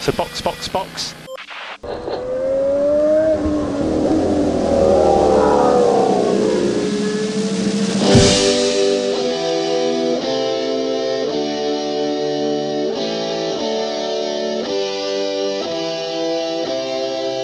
So box, box, box.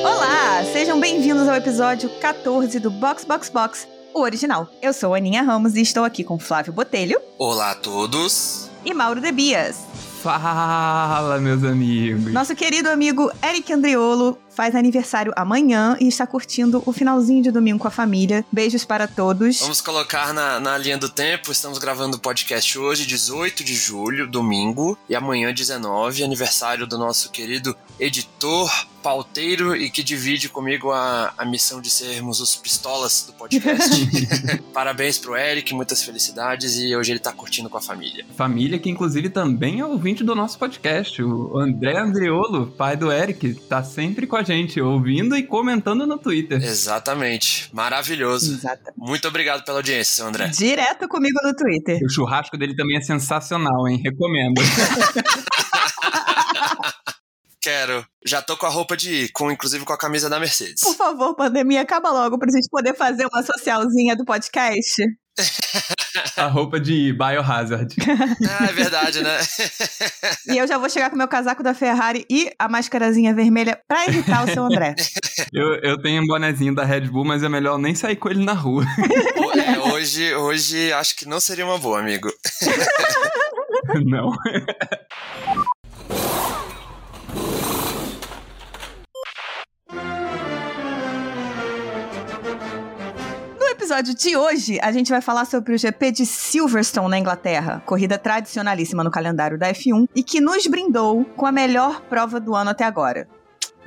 Olá, sejam bem-vindos ao episódio 14 do Box Box Box, o original. Eu sou a Aninha Ramos e estou aqui com Flávio Botelho Olá a todos. e Mauro Debias. Fala, meus amigos. Nosso querido amigo Eric Andriolo faz aniversário amanhã e está curtindo o finalzinho de domingo com a família. Beijos para todos. Vamos colocar na, na linha do tempo. Estamos gravando o podcast hoje, 18 de julho, domingo, e amanhã, 19, aniversário do nosso querido editor, pauteiro e que divide comigo a, a missão de sermos os pistolas do podcast. Parabéns pro Eric, muitas felicidades e hoje ele tá curtindo com a família. Família que, inclusive, também é ouvinte do nosso podcast. O André Andriolo, pai do Eric, tá sempre com a gente, ouvindo e comentando no Twitter. Exatamente. Maravilhoso. Exato. Muito obrigado pela audiência, seu André. Direto comigo no Twitter. O churrasco dele também é sensacional, hein? Recomendo. Quero. Já tô com a roupa de ir, com, inclusive com a camisa da Mercedes. Por favor, pandemia, acaba logo pra gente poder fazer uma socialzinha do podcast. A roupa de Biohazard. Ah, é verdade, né? E eu já vou chegar com meu casaco da Ferrari e a máscarazinha vermelha pra irritar o seu André. Eu, eu tenho um bonezinho da Red Bull, mas é melhor nem sair com ele na rua. É, hoje, hoje acho que não seria uma boa, amigo. Não. Episódio de hoje, a gente vai falar sobre o GP de Silverstone na Inglaterra, corrida tradicionalíssima no calendário da F1 e que nos brindou com a melhor prova do ano até agora.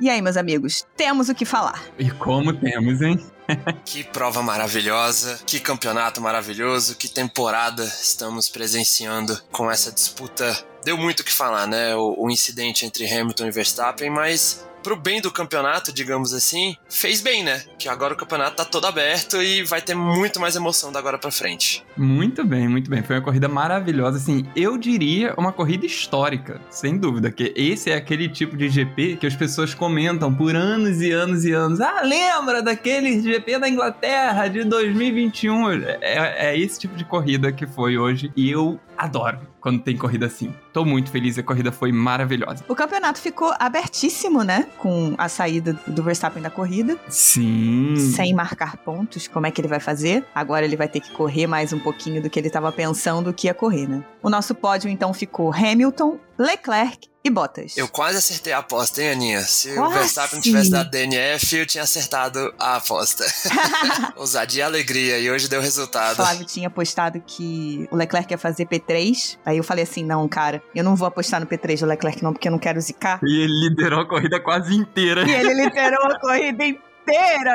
E aí, meus amigos, temos o que falar. E como temos, hein? Que prova maravilhosa, que campeonato maravilhoso, que temporada estamos presenciando com essa disputa. Deu muito o que falar, né? O, o incidente entre Hamilton e Verstappen, mas pro bem do campeonato, digamos assim, fez bem, né? Que agora o campeonato tá todo aberto e vai ter muito mais emoção da agora pra frente. Muito bem, muito bem. Foi uma corrida maravilhosa. Assim, eu diria uma corrida histórica, sem dúvida. Que esse é aquele tipo de GP que as pessoas comentam por anos e anos e anos. Ah, lembra daquele GP da Inglaterra de 2021? É, é esse tipo de corrida que foi hoje. E eu adoro quando tem corrida assim. Tô muito feliz, a corrida foi maravilhosa. O campeonato ficou abertíssimo, né? Com a saída do Verstappen da corrida, Sim. sem marcar pontos. Como é que ele vai fazer? Agora ele vai ter que correr mais um pouquinho do que ele estava pensando que ia correr, né? O nosso pódio então ficou Hamilton, Leclerc e Bottas. Eu quase acertei a aposta, hein, Aninha? Se o Quase. Verstappen não tivesse dado DNF, eu tinha acertado a aposta. Ousadia e alegria, e hoje deu resultado. Flávio tinha apostado que o Leclerc ia fazer P3. Aí eu falei assim: não, cara, eu não vou apostar no P3 do Leclerc, não, porque eu não quero zicar. E ele liderou a corrida quase inteira. E ele liderou a corrida inteira,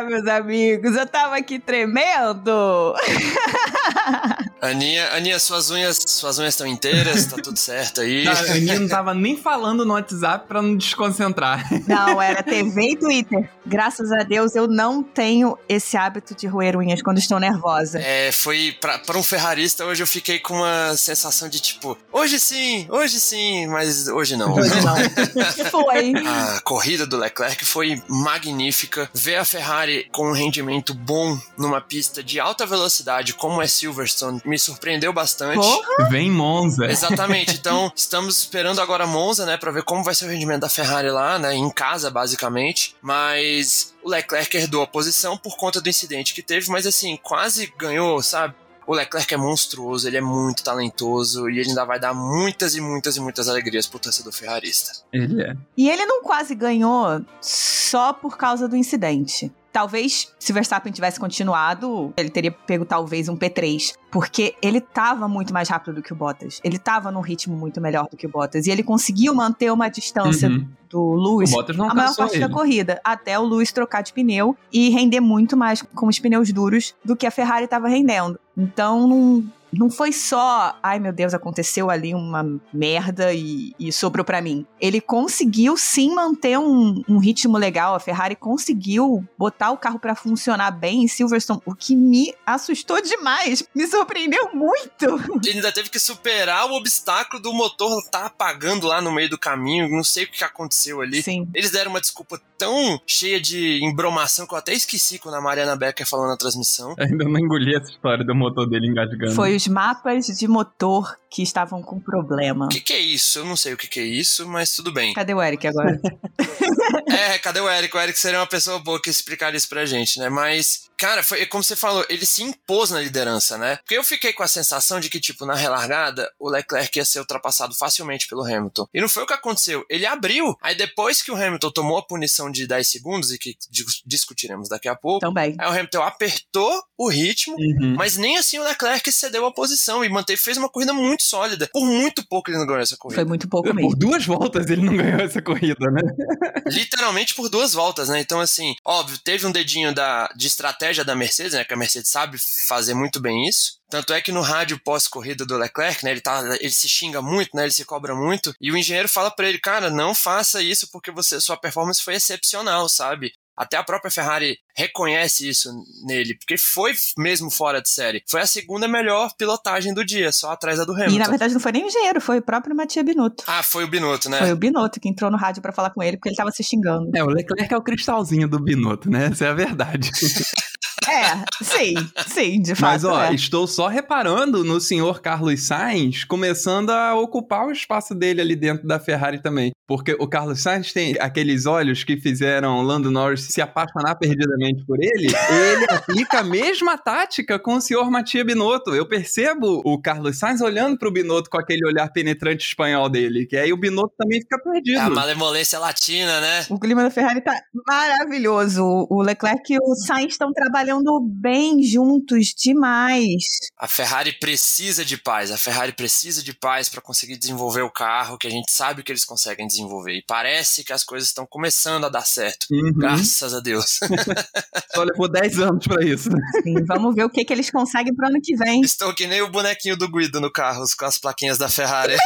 meus amigos. Eu tava aqui tremendo. Aninha, Aninha, suas unhas suas unhas estão inteiras, tá tudo certo aí. A Aninha não tava nem falando no WhatsApp pra não desconcentrar. Não, era TV e Twitter. Graças a Deus eu não tenho esse hábito de roer unhas quando estou nervosa. É, foi pra, pra um ferrarista, hoje eu fiquei com uma sensação de tipo, hoje sim, hoje sim, mas hoje não. Hoje não. Foi. A corrida do Leclerc foi magnífica. Ver a Ferrari com um rendimento bom numa pista de alta velocidade, como é Silverstone, me surpreendeu bastante. Porra. Vem Monza. Exatamente. Então, estamos esperando agora Monza, né, para ver como vai ser o rendimento da Ferrari lá, né, em casa basicamente. Mas o Leclerc herdou a posição por conta do incidente que teve, mas assim, quase ganhou, sabe? O Leclerc é monstruoso, ele é muito talentoso e ele ainda vai dar muitas e muitas e muitas alegrias pro torcedor ferrarista. Ele é. E ele não quase ganhou só por causa do incidente. Talvez, se Verstappen tivesse continuado, ele teria pego talvez um P3. Porque ele tava muito mais rápido do que o Bottas. Ele tava num ritmo muito melhor do que o Bottas. E ele conseguiu manter uma distância Uhum. do Lewis a maior parte da ele. corrida, até o Lewis trocar de pneu e render muito mais com os pneus duros do que a Ferrari estava rendendo. Então, não, não foi só, ai meu Deus, aconteceu ali uma merda e, e sobrou para mim. Ele conseguiu sim manter um, um, ritmo legal. A Ferrari conseguiu botar o carro para funcionar bem em Silverstone, o que me assustou demais. Me surpreendeu muito. Ele ainda teve que superar o obstáculo do motor tá apagando lá no meio do caminho. Não sei o que aconteceu ali. Sim. Eles deram uma desculpa tão cheia de embromação que eu até esqueci quando a Mariana Becker falou na transmissão. Ainda não engoli essa história do motor dele engasgando. Foi os mapas de motor que estavam com problema. O que, que, é isso? Eu não sei o que, que, é isso, mas tudo bem. Cadê o Eric agora? é, cadê o Eric? O Eric seria uma pessoa boa que explicaria isso pra gente, né? Mas, cara, foi como você falou, ele se impôs na liderança, né? Porque eu fiquei com a sensação de que, tipo, na relargada, o Leclerc ia ser ultrapassado facilmente pelo Hamilton. E não foi o que aconteceu. Ele abriu. Aí depois que o Hamilton tomou a punição de 10 segundos, e que discutiremos daqui a pouco, Também. aí o Hamilton apertou o ritmo, uhum. mas nem assim o Leclerc cedeu a posição e manteve, fez uma corrida muito sólida. Por muito pouco ele não ganhou essa corrida. Foi muito pouco mesmo. Por duas voltas ele não ganhou essa corrida, né? Literalmente por duas voltas, né? Então, assim, óbvio, teve um dedinho da, de estratégia da Mercedes, né? Que a Mercedes sabe fazer muito bem isso. Tanto é que no rádio pós-corrida do Leclerc, né, ele, tá, ele se xinga muito, né, ele se cobra muito, e o engenheiro fala para ele, cara, não faça isso porque você, sua performance foi excepcional, sabe? Até a própria Ferrari reconhece isso nele, porque foi mesmo fora de série. Foi a segunda melhor pilotagem do dia, só atrás da do Hamilton. E na verdade não foi nem o engenheiro, foi o próprio Matia Binotto. Ah, foi o Binotto, né? Foi o Binotto que entrou no rádio para falar com ele porque ele tava se xingando. É, o Leclerc é o cristalzinho do Binotto, né? Essa é a verdade. É, sim, sim, de fato. Mas, ó, é. estou só reparando no senhor Carlos Sainz começando a ocupar o espaço dele ali dentro da Ferrari também. Porque o Carlos Sainz tem aqueles olhos que fizeram Lando Norris se apaixonar perdidamente por ele. ele aplica a mesma tática com o senhor Matia Binotto. Eu percebo o Carlos Sainz olhando pro Binotto com aquele olhar penetrante espanhol dele, que aí o Binotto também fica perdido. É a malemolência latina, né? O clima da Ferrari tá maravilhoso. O Leclerc e o Sainz estão trabalhando bem juntos demais. A Ferrari precisa de paz. A Ferrari precisa de paz para conseguir desenvolver o carro que a gente sabe que eles conseguem desenvolver. E parece que as coisas estão começando a dar certo. Uhum. Graças a Deus. Só levou 10 anos para isso. Sim, vamos ver o que, que eles conseguem pro ano que vem. Estou que nem o bonequinho do Guido no carro com as plaquinhas da Ferrari.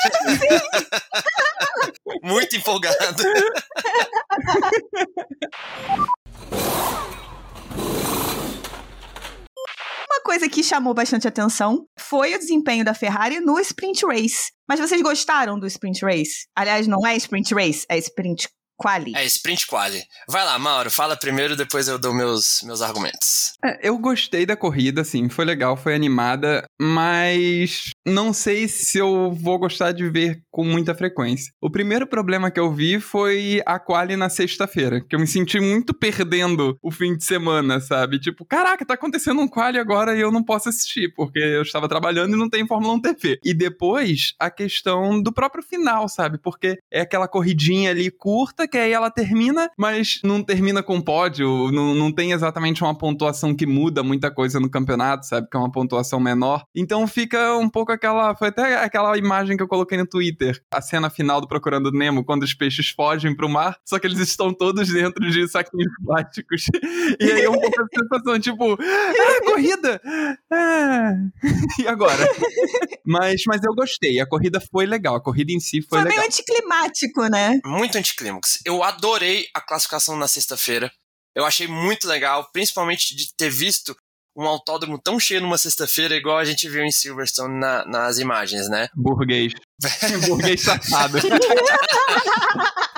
Muito empolgado. Uma coisa que chamou bastante atenção foi o desempenho da Ferrari no Sprint Race. Mas vocês gostaram do Sprint Race? Aliás, não é Sprint Race, é Sprint Quali. É, sprint quali. Vai lá, Mauro, fala primeiro, depois eu dou meus, meus argumentos. É, eu gostei da corrida, assim, foi legal, foi animada, mas não sei se eu vou gostar de ver com muita frequência. O primeiro problema que eu vi foi a quali na sexta-feira, que eu me senti muito perdendo o fim de semana, sabe? Tipo, caraca, tá acontecendo um quali agora e eu não posso assistir, porque eu estava trabalhando e não tem Fórmula 1 TV. E depois, a questão do próprio final, sabe? Porque é aquela corridinha ali curta que aí ela termina, mas não termina com pódio, não, não tem exatamente uma pontuação que muda muita coisa no campeonato, sabe? Que é uma pontuação menor. Então fica um pouco aquela. Foi até aquela imagem que eu coloquei no Twitter. A cena final do Procurando Nemo, quando os peixes fogem pro mar, só que eles estão todos dentro de saquinhos plásticos. E aí é um pouco a sensação, tipo, ah, corrida! Ah. E agora? Mas, mas eu gostei, a corrida foi legal, a corrida em si foi, Foi legal. meio anticlimático, né? Muito anticlímax. Eu adorei a classificação na sexta-feira. Eu achei muito legal, principalmente de ter visto um autódromo tão cheio numa sexta-feira, igual a gente viu em Silverstone na- nas imagens, né? Burguês. Burguês safado.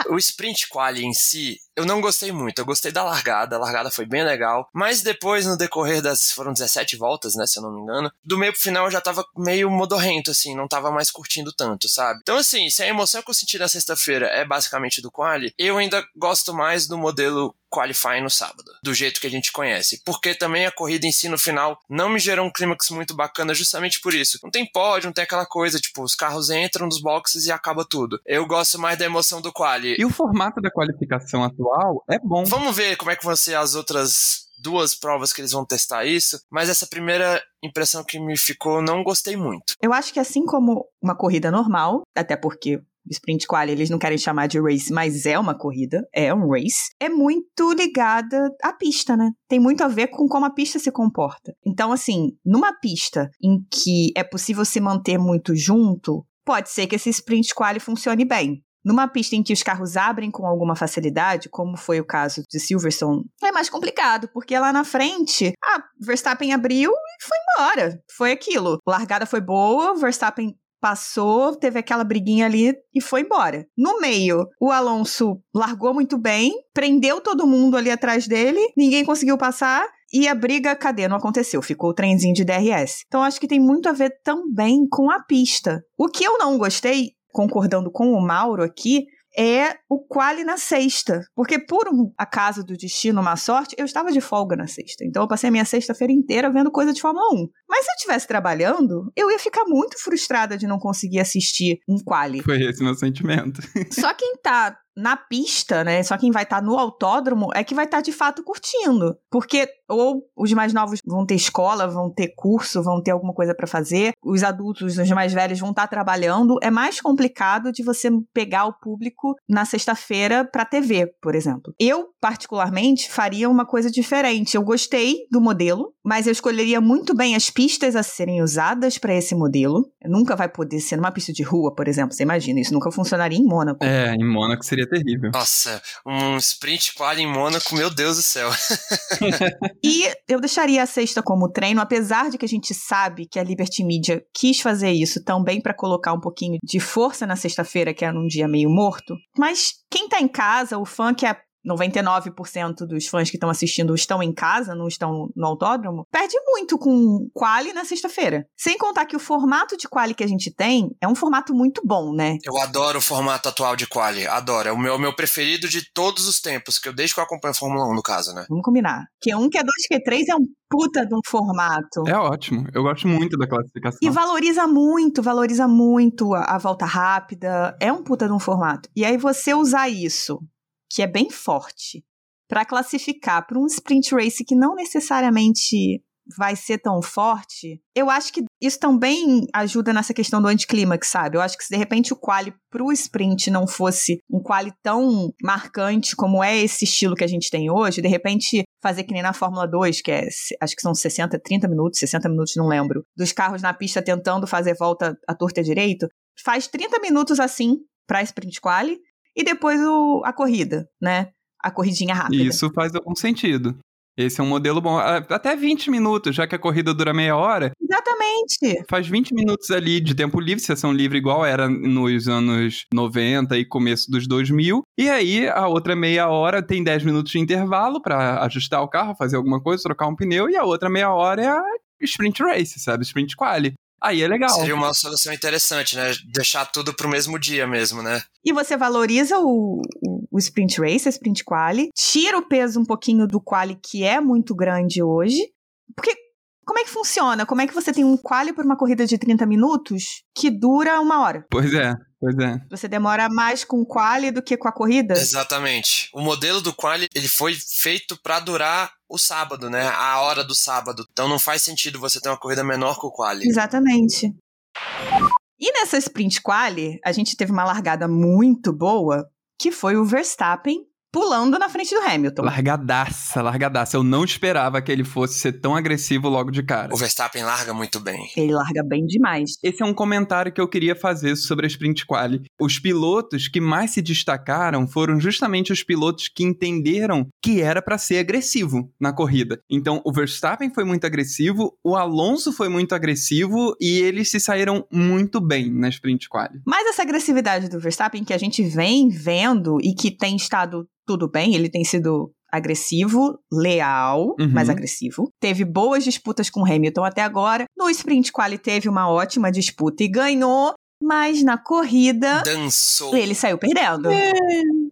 O sprint quali em si, eu não gostei muito. Eu gostei da largada, a largada foi bem legal. Mas depois, no decorrer das. foram 17 voltas, né? Se eu não me engano. Do meio pro final eu já tava meio modorrento, assim, não tava mais curtindo tanto, sabe? Então, assim, se a emoção que eu senti na sexta-feira é basicamente do quali, eu ainda gosto mais do modelo qualifying no sábado, do jeito que a gente conhece. Porque também a corrida em si no final não me gerou um clímax muito bacana justamente por isso. Não tem pódio, não tem aquela coisa, tipo, os carros entram nos boxes e acaba tudo. Eu gosto mais da emoção do quali. E o formato da qualificação atual é bom. Vamos ver como é que vão ser as outras duas provas que eles vão testar isso, mas essa primeira impressão que me ficou, não gostei muito. Eu acho que assim como uma corrida normal, até porque sprint quali, eles não querem chamar de race, mas é uma corrida, é um race, é muito ligada à pista, né? Tem muito a ver com como a pista se comporta. Então, assim, numa pista em que é possível se manter muito junto, pode ser que esse sprint quali funcione bem. Numa pista em que os carros abrem com alguma facilidade, como foi o caso de Silverstone, é mais complicado, porque lá na frente, ah, Verstappen abriu e foi embora. Foi aquilo. A largada foi boa, Verstappen passou, teve aquela briguinha ali e foi embora. No meio, o Alonso largou muito bem, prendeu todo mundo ali atrás dele, ninguém conseguiu passar. E a briga, cadê? Não aconteceu, ficou o trenzinho de DRS. Então acho que tem muito a ver também com a pista. O que eu não gostei, concordando com o Mauro aqui, é o quali na sexta. Porque por um acaso do destino, uma sorte, eu estava de folga na sexta. Então eu passei a minha sexta-feira inteira vendo coisa de Fórmula 1. Mas se eu estivesse trabalhando, eu ia ficar muito frustrada de não conseguir assistir um quali. Foi esse meu sentimento. Só quem tá na pista, né? Só quem vai estar tá no autódromo é que vai estar tá, de fato curtindo. Porque ou os mais novos vão ter escola, vão ter curso, vão ter alguma coisa para fazer, os adultos, os mais velhos vão estar tá trabalhando. É mais complicado de você pegar o público na sexta-feira para TV, por exemplo. Eu, particularmente, faria uma coisa diferente. Eu gostei do modelo, mas eu escolheria muito bem as pistas a serem usadas para esse modelo. Nunca vai poder ser numa pista de rua, por exemplo. Você imagina, isso nunca funcionaria em Mônaco. É, em Mônaco seria terrível. Nossa, um sprint quali em Mônaco, meu Deus do céu. e eu deixaria a sexta como treino, apesar de que a gente sabe que a Liberty Media quis fazer isso também para colocar um pouquinho de força na sexta-feira, que é num dia meio morto. Mas quem tá em casa, o fã que é 99% dos fãs que estão assistindo estão em casa, não estão no autódromo, perde muito com quali na sexta-feira. Sem contar que o formato de quali que a gente tem é um formato muito bom, né? Eu adoro o formato atual de quali, adoro. É o meu, meu preferido de todos os tempos, que eu desde que eu acompanho a Fórmula 1, no caso, né? Vamos combinar. Q1, Q2, Q3 é um puta de um formato. É ótimo. Eu gosto muito da classificação. E valoriza muito, valoriza muito a, a volta rápida. É um puta de um formato. E aí você usar isso que é bem forte, para classificar para um sprint race que não necessariamente vai ser tão forte, eu acho que isso também ajuda nessa questão do anticlímax, sabe? Eu acho que se de repente o quali pro sprint não fosse um quali tão marcante como é esse estilo que a gente tem hoje, de repente fazer que nem na Fórmula 2, que é, acho que são 60, 30 minutos, 60 minutos, não lembro, dos carros na pista tentando fazer volta à torta direito, faz 30 minutos assim para sprint quali e depois o, a corrida, né? A corridinha rápida. Isso faz algum sentido. Esse é um modelo bom. Até 20 minutos, já que a corrida dura meia hora. Exatamente. Faz 20 minutos ali de tempo livre, sessão livre, igual era nos anos 90 e começo dos 2000. E aí, a outra meia hora tem 10 minutos de intervalo para ajustar o carro, fazer alguma coisa, trocar um pneu. E a outra meia hora é a sprint race, sabe? Sprint quali. Aí é legal. Seria uma solução interessante, né? Deixar tudo pro mesmo dia mesmo, né? E você valoriza o, o, o sprint race, a sprint quali, tira o peso um pouquinho do quali que é muito grande hoje, porque como é que funciona? Como é que você tem um quali por uma corrida de 30 minutos que dura uma hora? Pois é. Pois é. Você demora mais com o quali do que com a corrida? Exatamente. O modelo do quali, ele foi feito para durar o sábado, né? A hora do sábado. Então não faz sentido você ter uma corrida menor que o quali. Exatamente. E nessa sprint quali, a gente teve uma largada muito boa, que foi o Verstappen pulando na frente do Hamilton. Largadaça, largadaça. Eu não esperava que ele fosse ser tão agressivo logo de cara. O Verstappen larga muito bem. Ele larga bem demais. Esse é um comentário que eu queria fazer sobre a sprint quali. Os pilotos que mais se destacaram foram justamente os pilotos que entenderam que era para ser agressivo na corrida. Então, o Verstappen foi muito agressivo, o Alonso foi muito agressivo e eles se saíram muito bem na sprint quali. Mas essa agressividade do Verstappen que a gente vem vendo e que tem estado tudo bem, ele tem sido agressivo, leal, uhum. mas agressivo. Teve boas disputas com Hamilton até agora. No sprint quali teve uma ótima disputa e ganhou, mas na corrida dançou. Ele saiu perdendo. É.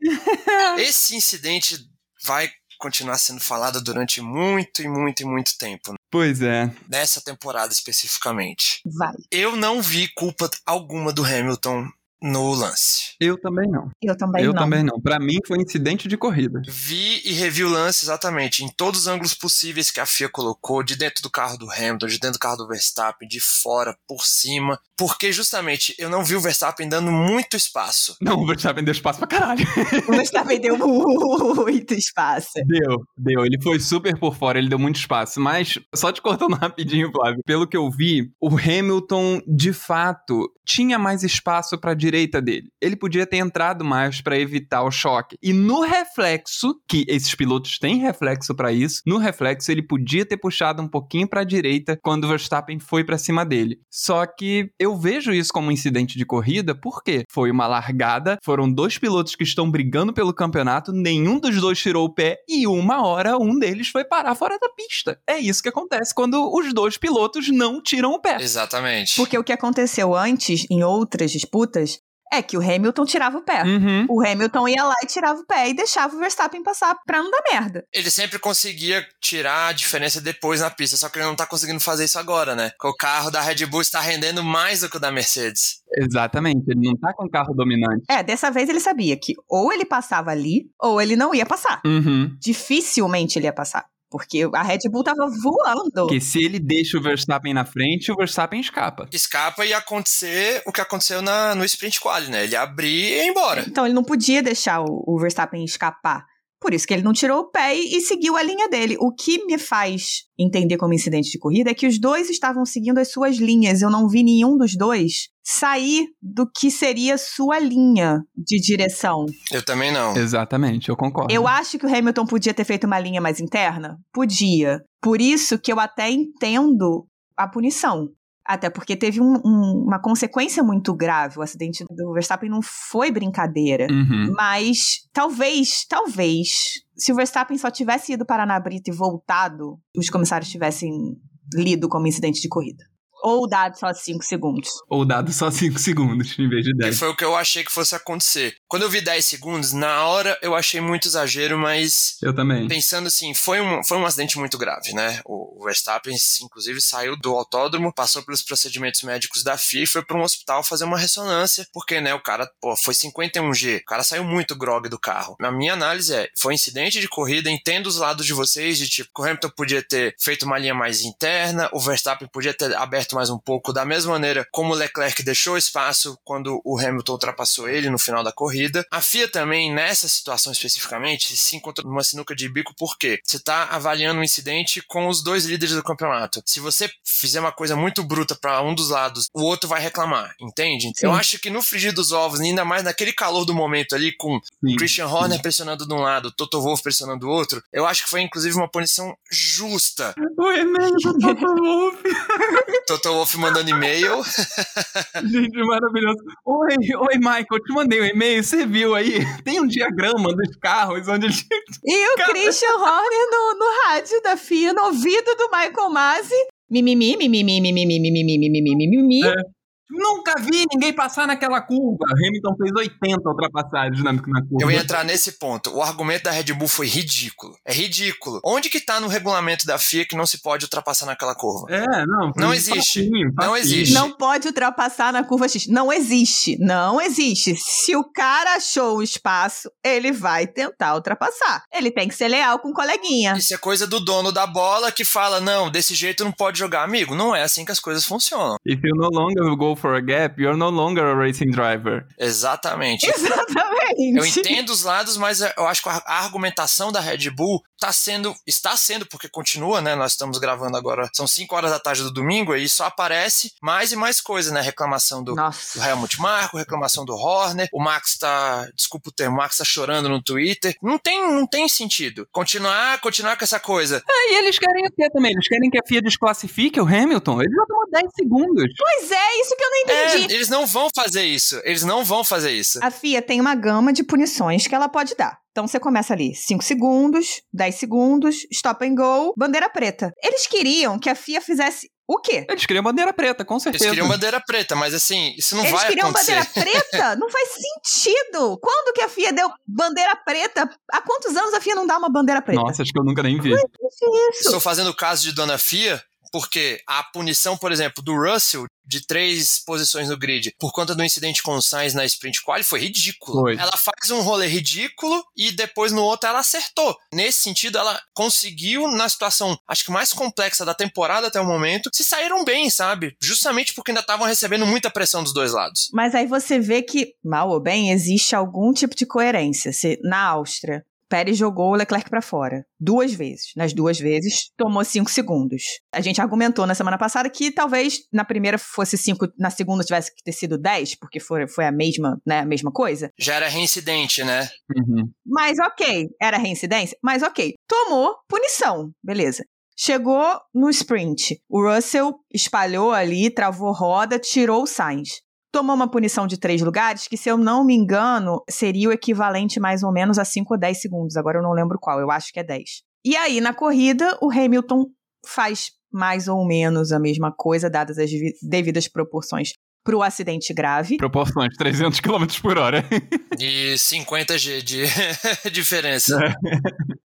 Esse incidente vai continuar sendo falado durante muito e muito e muito tempo. Né? Pois é. Nessa temporada especificamente. Vai. Eu não vi culpa alguma do Hamilton no lance. Eu também não. Eu também Eu não. também não. Pra mim foi incidente de corrida. Vi e revi o lance exatamente em todos os ângulos possíveis que a FIA colocou, de dentro do carro do Hamilton, de dentro do carro do Verstappen, de fora, por cima, porque justamente eu não vi o Verstappen dando muito espaço. Não, o Verstappen deu espaço pra caralho. O Verstappen deu muito espaço. Deu, deu. Ele foi super por fora, ele deu muito espaço. Mas, só te cortando rapidinho, Flávio, pelo que eu vi, o Hamilton, de fato, tinha mais espaço pra direita dele. Ele podia ter entrado mais pra evitar o choque. E no reflexo, que esses pilotos têm reflexo pra isso, no reflexo ele podia ter puxado um pouquinho pra direita quando o Verstappen foi pra cima dele. Só que eu vejo isso como um incidente de corrida, porque foi uma largada, foram dois pilotos que estão brigando pelo campeonato, nenhum dos dois tirou o pé e uma hora um deles foi parar fora da pista. É isso que acontece quando os dois pilotos não tiram o pé. Exatamente. Porque o que aconteceu antes, em outras disputas, é que o Hamilton tirava o pé. Uhum. O Hamilton ia lá e tirava o pé e deixava o Verstappen passar pra não dar merda. Ele sempre conseguia tirar a diferença depois na pista, só que ele não tá conseguindo fazer isso agora, né? Porque o carro da Red Bull está rendendo mais do que o da Mercedes. Exatamente, ele não tá com o carro dominante. É, dessa vez ele sabia que ou ele passava ali, ou ele não ia passar. Uhum. Dificilmente ele ia passar. Porque a Red Bull tava voando. Porque se ele deixa o Verstappen na frente, o Verstappen escapa. Escapa e acontecer o que aconteceu na, no sprint quali, né? Ele abrir e ir embora. Então ele não podia deixar o, o Verstappen escapar. Por isso que ele não tirou o pé e, e seguiu a linha dele. O que me faz entender como incidente de corrida é que os dois estavam seguindo as suas linhas. Eu não vi nenhum dos dois sair do que seria sua linha de direção. Eu também não. Exatamente, eu concordo. Eu acho que o Hamilton podia ter feito uma linha mais interna? Podia. Por isso que eu até entendo a punição. Até porque teve um- um- uma consequência muito grave. O acidente do Verstappen não foi brincadeira. Uhum. Mas talvez, talvez, se o Verstappen só tivesse ido para na brita e voltado, os comissários tivessem lido como incidente de corrida. Ou dado só 5 segundos. Ou dado só 5 segundos em vez de Que 10. foi o que eu achei que fosse acontecer. Quando eu vi 10 segundos, na hora eu achei muito exagero, mas Eu também. pensando assim, foi um, foi um acidente muito grave, né? O, o Verstappen, inclusive, saiu do autódromo, passou pelos procedimentos médicos da FIA e foi para um hospital fazer uma ressonância, porque, né, o cara, pô, foi 51G, o cara saiu muito grog do carro. Na minha análise é, foi um incidente de corrida, entendo os lados de vocês, de tipo, o Hamilton podia ter feito uma linha mais interna, o Verstappen podia ter aberto mais um pouco, da mesma maneira como o Leclerc deixou espaço quando o Hamilton ultrapassou ele no final da corrida. A FIA também, nessa situação especificamente, se encontra numa sinuca de bico, por quê? Você está avaliando um incidente com os dois líderes do campeonato. Se você fizer uma coisa muito bruta para um dos lados, o outro vai reclamar, entende? Eu acho que no frigir dos ovos, ainda mais naquele calor do momento ali, com Sim. Christian Horner pressionando de um lado, Toto Wolff pressionando do outro, eu acho que foi inclusive uma punição justa. O e-mail do Toto Wolff. Toto Wolff mandando e-mail. Gente, maravilhoso. Oi, oi, Michael, eu te mandei um e-mail, você viu aí? Tem um diagrama dos carros onde ele. E o Cara. Christian Horner no, no rádio da FIA, no ouvido do Michael Masi. Mimimi, mimimi, mimimi, mimimi, mimimi, mimimi. É. Nunca vi ninguém passar naquela curva. Hamilton fez 80 ultrapassagens na, na curva. Eu ia entrar nesse ponto. O argumento da Red Bull foi ridículo. É ridículo. Onde que tá no regulamento da FIA que não se pode ultrapassar naquela curva? É, não. Não existe. facinho, Não facinho. existe. Não pode ultrapassar na curva X. Não existe. Não existe. Se o cara achou o espaço, ele vai tentar ultrapassar. Ele tem que ser leal com o coleguinha. Isso é coisa do dono da bola que fala: não, desse jeito não pode jogar. Amigo, não é assim que as coisas funcionam. If you no longer go for a gap, you're no longer a racing driver. Exatamente. Exatamente. Eu entendo os lados, mas eu acho que a argumentação da Red Bull tá sendo, está sendo, porque continua, né? Nós estamos gravando agora, são 5 horas da tarde do domingo, e só aparece mais e mais coisa, né? Reclamação do, do. Helmut Marko, reclamação do Horner, o Max tá, desculpa o termo, o Max tá chorando no Twitter. Não tem, não tem sentido. Continuar, continuar com essa coisa. Ah, e eles querem o quê também? Eles querem que a FIA desclassifique o Hamilton? Ele já tomou 10 segundos. Pois é, isso que eu não entendi. É, eles não vão fazer isso. Eles não vão fazer isso. A FIA tem uma gama de punições que ela pode dar. Então você começa ali 5 segundos, 10 segundos, stop and go, bandeira preta. Eles queriam que a FIA fizesse o quê? Eles queriam bandeira preta, com Eles certeza. queriam bandeira preta, mas assim, isso não Eles vai queriam acontecer. bandeira preta? Não faz sentido. Quando que a FIA deu bandeira preta? Há quantos anos a FIA não dá uma bandeira preta? Nossa, acho que eu nunca nem vi. Que isso? Estou fazendo o caso de Dona Fia. Porque a punição, por exemplo, do Russell de três posições no grid por conta do incidente com o Sainz na sprint quali foi ridículo. Foi. Ela faz um rolê ridículo e depois no outro ela acertou. Nesse sentido, ela conseguiu, na situação acho que mais complexa da temporada até o momento, se saíram bem, sabe? Justamente porque ainda estavam recebendo muita pressão dos dois lados. Mas aí você vê que, mal ou bem, existe algum tipo de coerência. Se, na Áustria, Pérez jogou o Leclerc para fora. Duas vezes. Nas duas vezes, tomou cinco segundos. A gente argumentou na semana passada que talvez na primeira fosse cinco, na segunda tivesse que ter sido dez, porque foi, foi a mesma, né, a mesma coisa. Já era reincidente, né? Uhum. Mas ok, era reincidência? Mas ok. Tomou punição, beleza. Chegou no sprint. O Russell espalhou ali, travou roda, tirou o Sainz. Tomou uma punição de três lugares, que, se eu não me engano, seria o equivalente mais ou menos a 5 ou 10 segundos. Agora eu não lembro qual, eu acho que é 10. E aí, na corrida, o Hamilton faz mais ou menos a mesma coisa, dadas as devi- devidas proporções para o acidente grave. Proporções, 300 km por hora. E 50 G de diferença.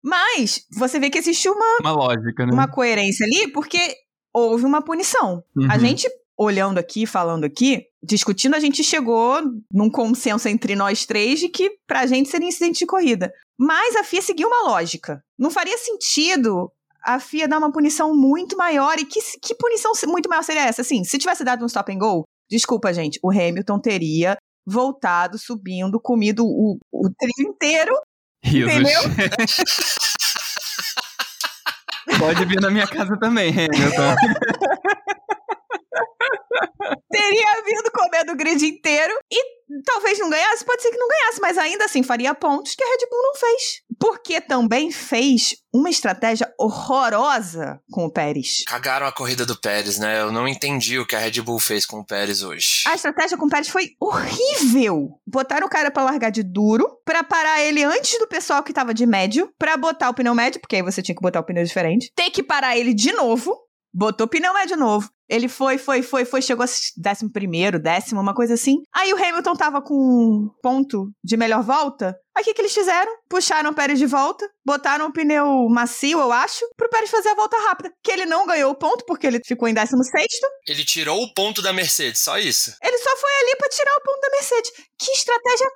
Mas você vê que existe uma, Uma lógica, né? uma coerência ali, porque houve uma punição. A Uhum. gente, olhando aqui, falando aqui, discutindo, a gente chegou num consenso entre nós três de que pra gente seria incidente de corrida. Mas a FIA seguiu uma lógica. Não faria sentido a FIA dar uma punição muito maior. E que, que punição muito maior seria essa? Assim, se tivesse dado um stop and go, desculpa, gente, o Hamilton teria voltado, subindo, comido o, o trio inteiro entendeu? Pode vir na minha casa também, Hamilton. teria vindo comendo o grid inteiro e talvez não ganhasse, pode ser que não ganhasse, mas ainda assim faria pontos que a Red Bull não fez. Porque também fez uma estratégia horrorosa com o Pérez. Cagaram a corrida do Pérez, né? Eu não entendi o que a Red Bull fez com o Pérez hoje. A estratégia com o Pérez foi horrível. Botaram o cara pra largar de duro, pra parar ele antes do pessoal que tava de médio, pra botar o pneu médio, porque aí você tinha que botar o pneu diferente. Ter que parar ele de novo, botou pneu médio novo. Ele foi, foi, foi, foi, chegou a décimo primeiro, décimo, uma coisa assim. Aí o Hamilton tava com um ponto de melhor volta. Aí o que, que eles fizeram? Puxaram o Pérez de volta, botaram o pneu macio, eu acho, pro Pérez fazer a volta rápida. Que ele não ganhou o ponto, porque ele ficou em décimo sexto. Ele tirou o ponto da Mercedes, só isso. Ele só foi ali pra tirar o ponto da Mercedes. Que estratégia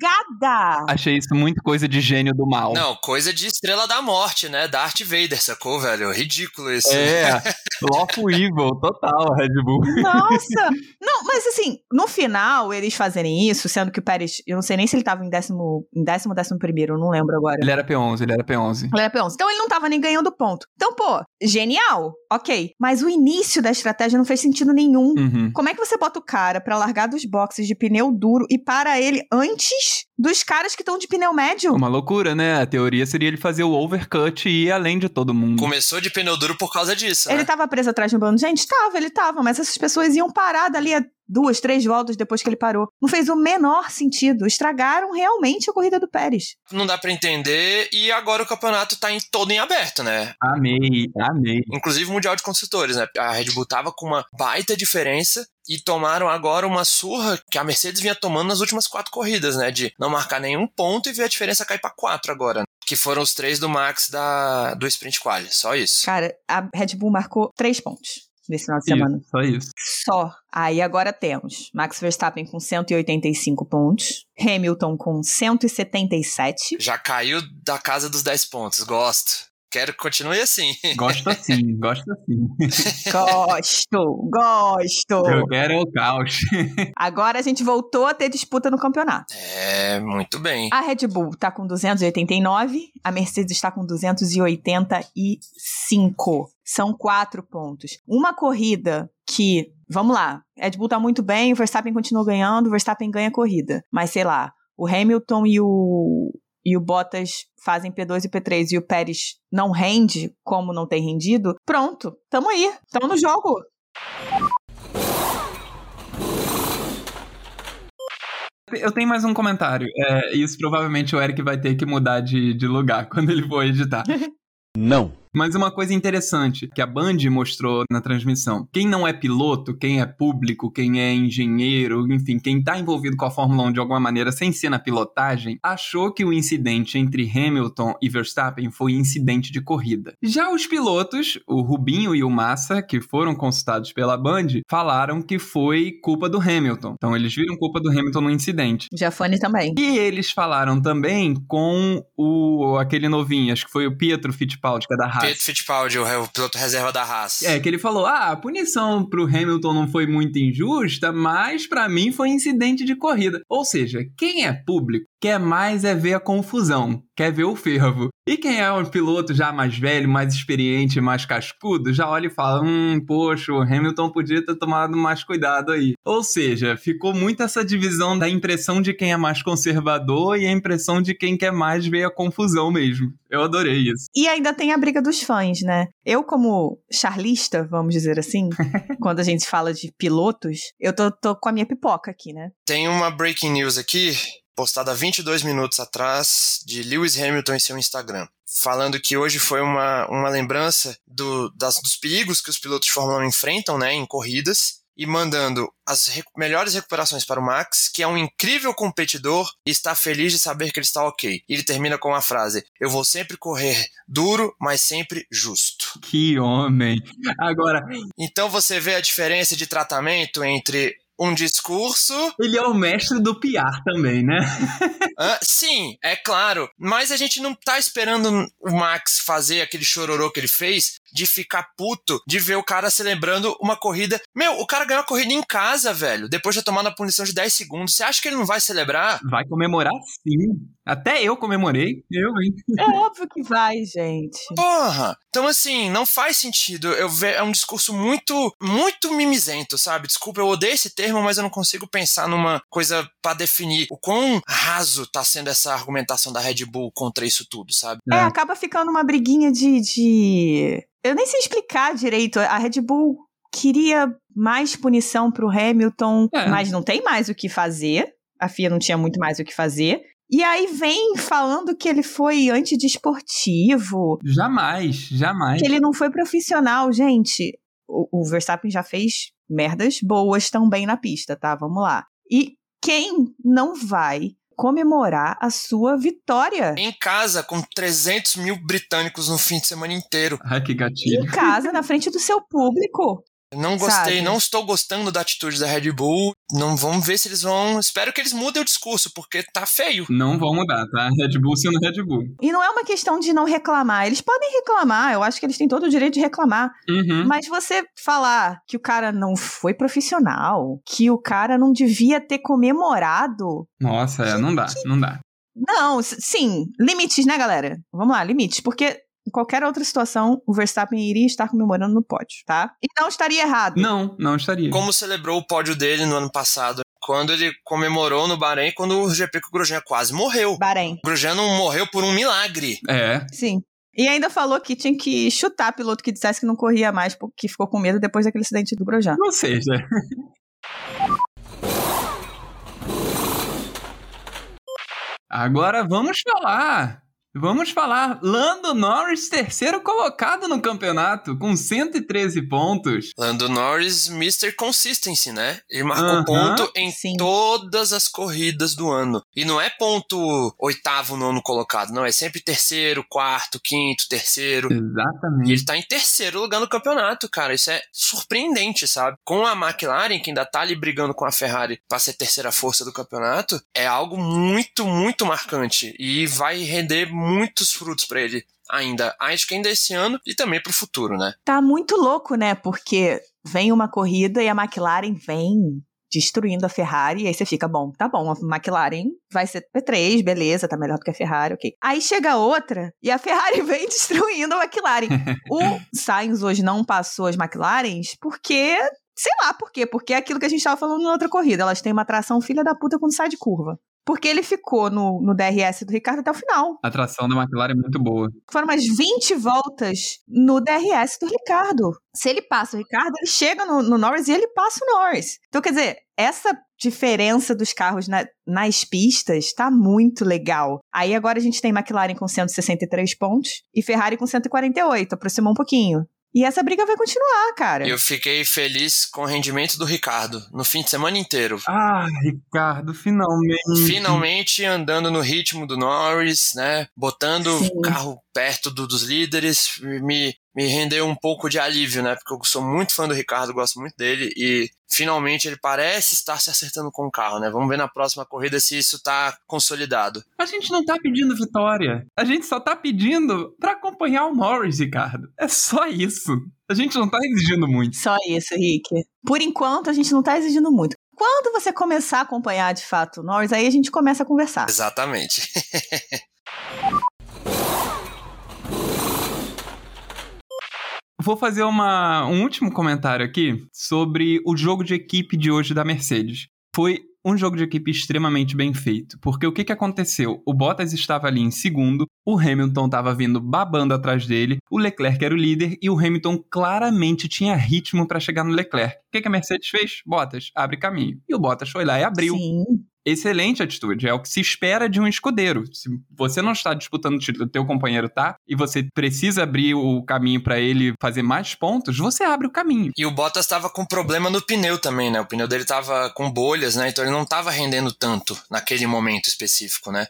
cagada! Achei isso muito coisa de gênio do mal. Não, coisa de estrela da morte, né? Darth Vader, sacou, velho? Ridículo isso. É, Lawful Evil, total, Red Bull. Nossa! Não, mas assim, no final, eles fazerem isso, sendo que o Pérez, eu não sei nem se ele tava em décimo, em décimo, décimo primeiro, eu não lembro agora. Ele era P11, ele era P11. Ele era P11. Então ele não tava nem ganhando ponto. Então, pô, genial, ok. Mas o início da estratégia não fez sentido nenhum. Uhum. Como é que você bota o cara pra largar dos boxes de pneu duro e para ele antes dos caras que estão de pneu médio? Uma loucura, né? A teoria seria ele fazer o overcut e ir além de todo mundo. Começou de pneu duro por causa disso, Ele né? tava preso atrás de um bando de gente? Tava, ele tava, mas essas pessoas iam parar dali a duas, três voltas depois que ele parou. Não fez o menor sentido. Estragaram realmente a corrida do Pérez. Não dá pra entender e agora o campeonato tá em, todo em aberto, né? Amei, amei. Inclusive o Mundial de Construtores, né? A Red Bull tava com uma baita diferença e tomaram agora uma surra que a Mercedes vinha tomando nas últimas quatro corridas, né? De não marcar nenhum ponto e ver a diferença cair pra quatro agora. né? Que foram os três do Max da, do Sprint Quali. Só isso. Cara, a Red Bull marcou três pontos nesse final de semana. Isso, só isso. Só. Aí agora temos Max Verstappen com 185 pontos, Hamilton com 177. Já caiu da casa dos 10 pontos. Gosto. Quero que continue assim. Gosto assim, gosto assim. Gosto, gosto. Eu quero o caos. Agora a gente voltou a ter disputa no campeonato. É, muito bem. A Red Bull tá com 289, a Mercedes está com 285. São quatro pontos. Uma corrida que, vamos lá, Red Bull tá muito bem, o Verstappen continua ganhando, o Verstappen ganha a corrida. Mas sei lá, o Hamilton e o, e o Bottas fazem P2 e P3 e o Pérez não rende como não tem rendido, pronto, tamo aí, tamo no jogo. Eu tenho mais um comentário. É, isso provavelmente o Eric vai ter que mudar de, de lugar quando ele for editar. Não. Mas uma coisa interessante que a Band mostrou na transmissão: quem não é piloto, quem é público, quem é engenheiro, enfim, quem tá envolvido com a Fórmula 1 de alguma maneira sem ser na pilotagem, achou que o incidente entre Hamilton e Verstappen foi incidente de corrida. Já os pilotos, o Rubinho e o Massa, que foram consultados pela Band, falaram que foi culpa do Hamilton. Então eles viram culpa do Hamilton no incidente. Giafone também. E eles falaram também com o aquele novinho, acho que foi o Pietro Fittipaldi, que é da Haas. Pietro Fittipaldi, o, o piloto reserva da Haas. É, que ele falou: ah, a punição pro Hamilton não foi muito injusta, mas para mim foi incidente de corrida. Ou seja, quem é público quer mais é ver a confusão, quer ver o fervo. E quem é um piloto já mais velho, mais experiente, mais cascudo, já olha e fala: hum, poxa, o Hamilton podia ter tomado mais cuidado aí. Ou seja, ficou muito essa divisão da impressão de quem é mais conservador e a impressão de quem quer mais ver a confusão mesmo. Eu adorei isso. E ainda tem a briga dos fãs, né? Eu, como charlista, vamos dizer assim, quando a gente fala de pilotos, eu tô, tô com a minha pipoca aqui, né? Tem uma breaking news aqui postada 22 minutos atrás de Lewis Hamilton em seu Instagram, falando que hoje foi uma, uma lembrança do, das, dos perigos que os pilotos de Fórmula 1 enfrentam né, em corridas e mandando as melhores recuperações para o Max, que é um incrível competidor e está feliz de saber que ele está ok. E ele termina com a frase: Eu vou sempre correr duro, mas sempre justo. Que homem! Agora. Então você vê a diferença de tratamento entre um discurso. Ele é o mestre do PR também, né? ah, sim, é claro. Mas a gente não tá esperando o Max fazer aquele chororô que ele fez de ficar puto de ver o cara celebrando uma corrida. Meu, o cara ganhou a corrida em casa, velho, depois de tomar uma punição de 10 segundos. Você acha que ele não vai celebrar? Vai comemorar sim. Até eu comemorei. Eu, hein? É óbvio que vai, gente. Porra! Então, assim, não faz sentido. Eu ver, é um discurso muito, muito mimizento, sabe? Desculpa, eu odeio esse termo, mas eu não consigo pensar numa coisa para definir o quão raso tá sendo essa argumentação da Red Bull contra isso tudo, sabe? É, é acaba ficando uma briguinha de, de eu nem sei explicar direito. A Red Bull queria mais punição pro Hamilton, é. mas não tem mais o que fazer. A FIA não tinha muito mais o que fazer. E aí vem falando que ele foi antidesportivo. Jamais, jamais. Que ele não foi profissional. Gente, o, o Verstappen já fez merdas boas também na pista, tá? Vamos lá. E quem não vai comemorar a sua vitória. Em casa, com 300 mil britânicos no fim de semana inteiro. Ai, que gatilho. Em casa, na frente do seu público. Não gostei, Sabe? não estou gostando da atitude da Red Bull. Não vamos ver se eles vão. Espero que eles mudem o discurso, porque tá feio. Não vão mudar, tá? Red Bull sendo Red Bull. E não é uma questão de não reclamar. Eles podem reclamar, eu acho que eles têm todo o direito de reclamar. Uhum. Mas você falar que o cara não foi profissional, que o cara não devia ter comemorado. Nossa, é, não dá, não dá. Não, sim, limites, né, galera? Vamos lá, limites, porque em qualquer outra situação, o Verstappen iria estar comemorando no pódio, tá? E não estaria errado. Não, não estaria. Como celebrou o pódio dele no ano passado, quando ele comemorou no Bahrein, quando o GP que o Grosjean quase morreu. Bahrein. O Grosjean não morreu por um milagre. É. Sim. E ainda falou que tinha que chutar piloto que dissesse que não corria mais porque ficou com medo depois daquele acidente do Grosjean. Ou seja... Agora vamos falar Vamos falar, Lando Norris, terceiro colocado no campeonato, com 113 pontos. Lando Norris, Mr. Consistency, né? Ele marcou uh -huh, ponto em sim. todas as corridas do ano. E não é ponto oitavo, nono colocado, não. É sempre terceiro, quarto, quinto, terceiro. Exatamente. E ele tá em terceiro lugar no campeonato, cara. Isso é surpreendente, sabe? Com a McLaren, que ainda tá ali brigando com a Ferrari pra ser terceira força do campeonato, é algo muito, muito marcante. E vai render muitos frutos para ele ainda, acho que ainda esse ano e também para o futuro, né? Tá muito louco, né? Porque vem uma corrida e a McLaren vem destruindo a Ferrari, e aí você fica, bom, tá bom, a McLaren vai ser P3, beleza, tá melhor do que a Ferrari, ok. Aí chega outra, e a Ferrari vem destruindo a McLaren. o Sainz hoje não passou as McLarens porque Sei lá por quê, porque é aquilo que a gente tava falando na outra corrida. Elas têm uma tração filha da puta quando sai de curva. Porque ele ficou no, no DRS do Ricardo até o final. A tração da McLaren é muito boa. Foram umas 20 voltas no DRS do Ricardo. Se ele passa o Ricardo, ele chega no, no Norris e ele passa o Norris. Então, quer dizer, essa diferença dos carros na, nas pistas tá muito legal. Aí agora a gente tem McLaren com 163 pontos e Ferrari com 148, aproximou um pouquinho. E essa briga vai continuar, cara. Eu fiquei feliz com o rendimento do Ricardo no fim de semana inteiro. Ah, Ricardo, finalmente. Finalmente andando no ritmo do Norris, né? Botando Sim. o carro perto do, dos líderes, me, me rendeu um pouco de alívio, né? Porque eu sou muito fã do Ricardo, gosto muito dele e finalmente ele parece estar se acertando com o carro, né? Vamos ver na próxima corrida se isso tá consolidado. A gente não tá pedindo vitória. A gente só tá pedindo para acompanhar o Norris, Ricardo. É só isso. A gente não tá exigindo muito. Só isso, Rick. Por enquanto, a gente não tá exigindo muito. Quando você começar a acompanhar de fato o Norris, aí a gente começa a conversar. Exatamente. Vou fazer uma, um último comentário aqui sobre o jogo de equipe de hoje da Mercedes. Foi um jogo de equipe extremamente bem feito. Porque o que, que aconteceu? O Bottas estava ali em segundo, o Hamilton estava vindo babando atrás dele, o Leclerc era o líder e o Hamilton claramente tinha ritmo para chegar no Leclerc. O que, que a Mercedes fez? Bottas, abre caminho. E o Bottas foi lá e abriu. Sim excelente atitude. É o que se espera de um escudeiro. Se você não está disputando o título, teu companheiro tá, e você precisa abrir o caminho para ele fazer mais pontos, você abre o caminho. E o Bottas estava com problema no pneu também, né? O pneu dele estava com bolhas, né? Então ele não estava rendendo tanto naquele momento específico, né?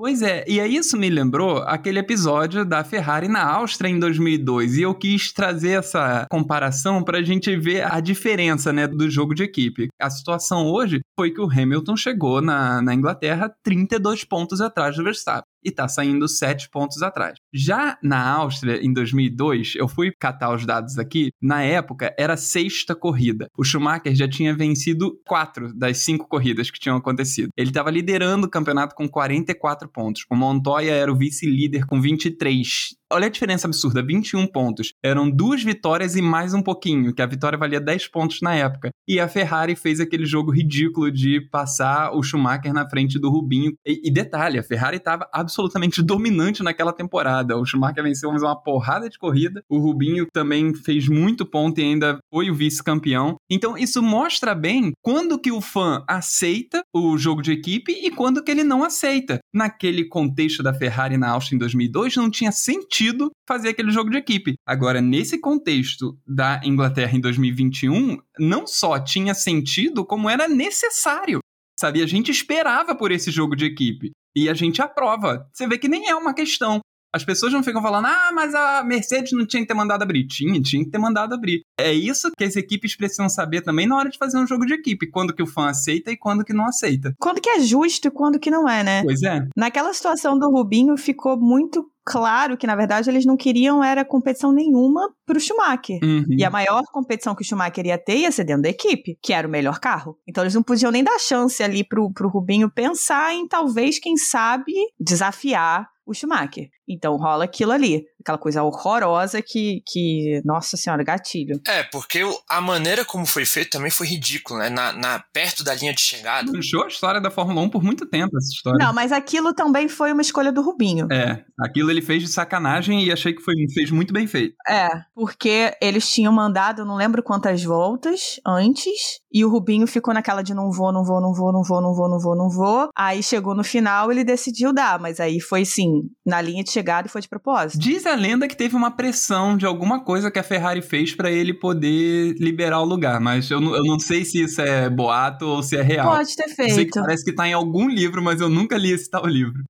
Pois é, e aí isso me lembrou aquele episódio da Ferrari na Áustria em 2002, e eu quis trazer essa comparação para a gente ver a diferença né, do jogo de equipe. A situação hoje foi que o Hamilton chegou na, na Inglaterra 32 pontos atrás do Verstappen e tá saindo 7 pontos atrás. Já na Áustria, em 2002, eu fui catar os dados aqui, na época era a sexta corrida. O Schumacher já tinha vencido quatro das cinco corridas que tinham acontecido. Ele estava liderando o campeonato com 44 pontos. O Montoya era o vice-líder com 23. Olha a diferença absurda, 21 pontos. Eram duas vitórias e mais um pouquinho, que a vitória valia 10 pontos na época. E a Ferrari fez aquele jogo ridículo de passar o Schumacher na frente do Rubinho. E, e detalhe, a Ferrari estava absolutamente dominante naquela temporada. O Schumacher venceu mais uma porrada de corrida, o Rubinho também fez muito ponto e ainda foi o vice-campeão. Então isso mostra bem quando que o fã aceita o jogo de equipe e quando que ele não aceita. Naquele contexto da Ferrari na Áustria em 2002, não tinha sentido fazer aquele jogo de equipe. Agora, nesse contexto da Inglaterra em 2021, não só tinha sentido, como era necessário. Sabe, a gente esperava por esse jogo de equipe. E a gente aprova. Você vê que nem é uma questão. As pessoas não ficam falando, ah, mas a Mercedes não tinha que ter mandado abrir. Tinha, tinha que ter mandado abrir. É isso que as equipes precisam saber também na hora de fazer um jogo de equipe. Quando que o fã aceita e quando que não aceita. Quando que é justo e quando que não é, né? Pois é. Naquela situação do Rubinho ficou muito claro que, na verdade, eles não queriam era competição nenhuma pro Schumacher. Uhum. E a maior competição que o Schumacher ia ter ia ser dentro da equipe, que era o melhor carro. Então eles não podiam nem dar chance ali pro, pro Rubinho pensar em talvez, quem sabe, desafiar o Schumacher. Então rola aquilo ali, aquela coisa horrorosa que, que nossa senhora, gatilho. É, porque a maneira como foi feito também foi ridículo, né? Na, na perto da linha de chegada. Puxou a história da Fórmula 1 por muito tempo, essa história. Não, mas aquilo também foi uma escolha do Rubinho. É, aquilo ele fez de sacanagem e achei que foi, fez muito bem feito. É, porque eles tinham mandado, não lembro quantas voltas antes, e o Rubinho ficou naquela de não vou, não vou, não vou, não vou, não vou, não vou, não vou. Aí chegou no final, ele decidiu dar, mas aí foi sim, na linha de chegada e foi de propósito. Diz a lenda que teve uma pressão de alguma coisa que a Ferrari fez para ele poder liberar o lugar, mas eu, eu não sei se isso é boato ou se é real. Pode ter feito. Sei que parece que tá em algum livro, mas eu nunca li esse tal livro.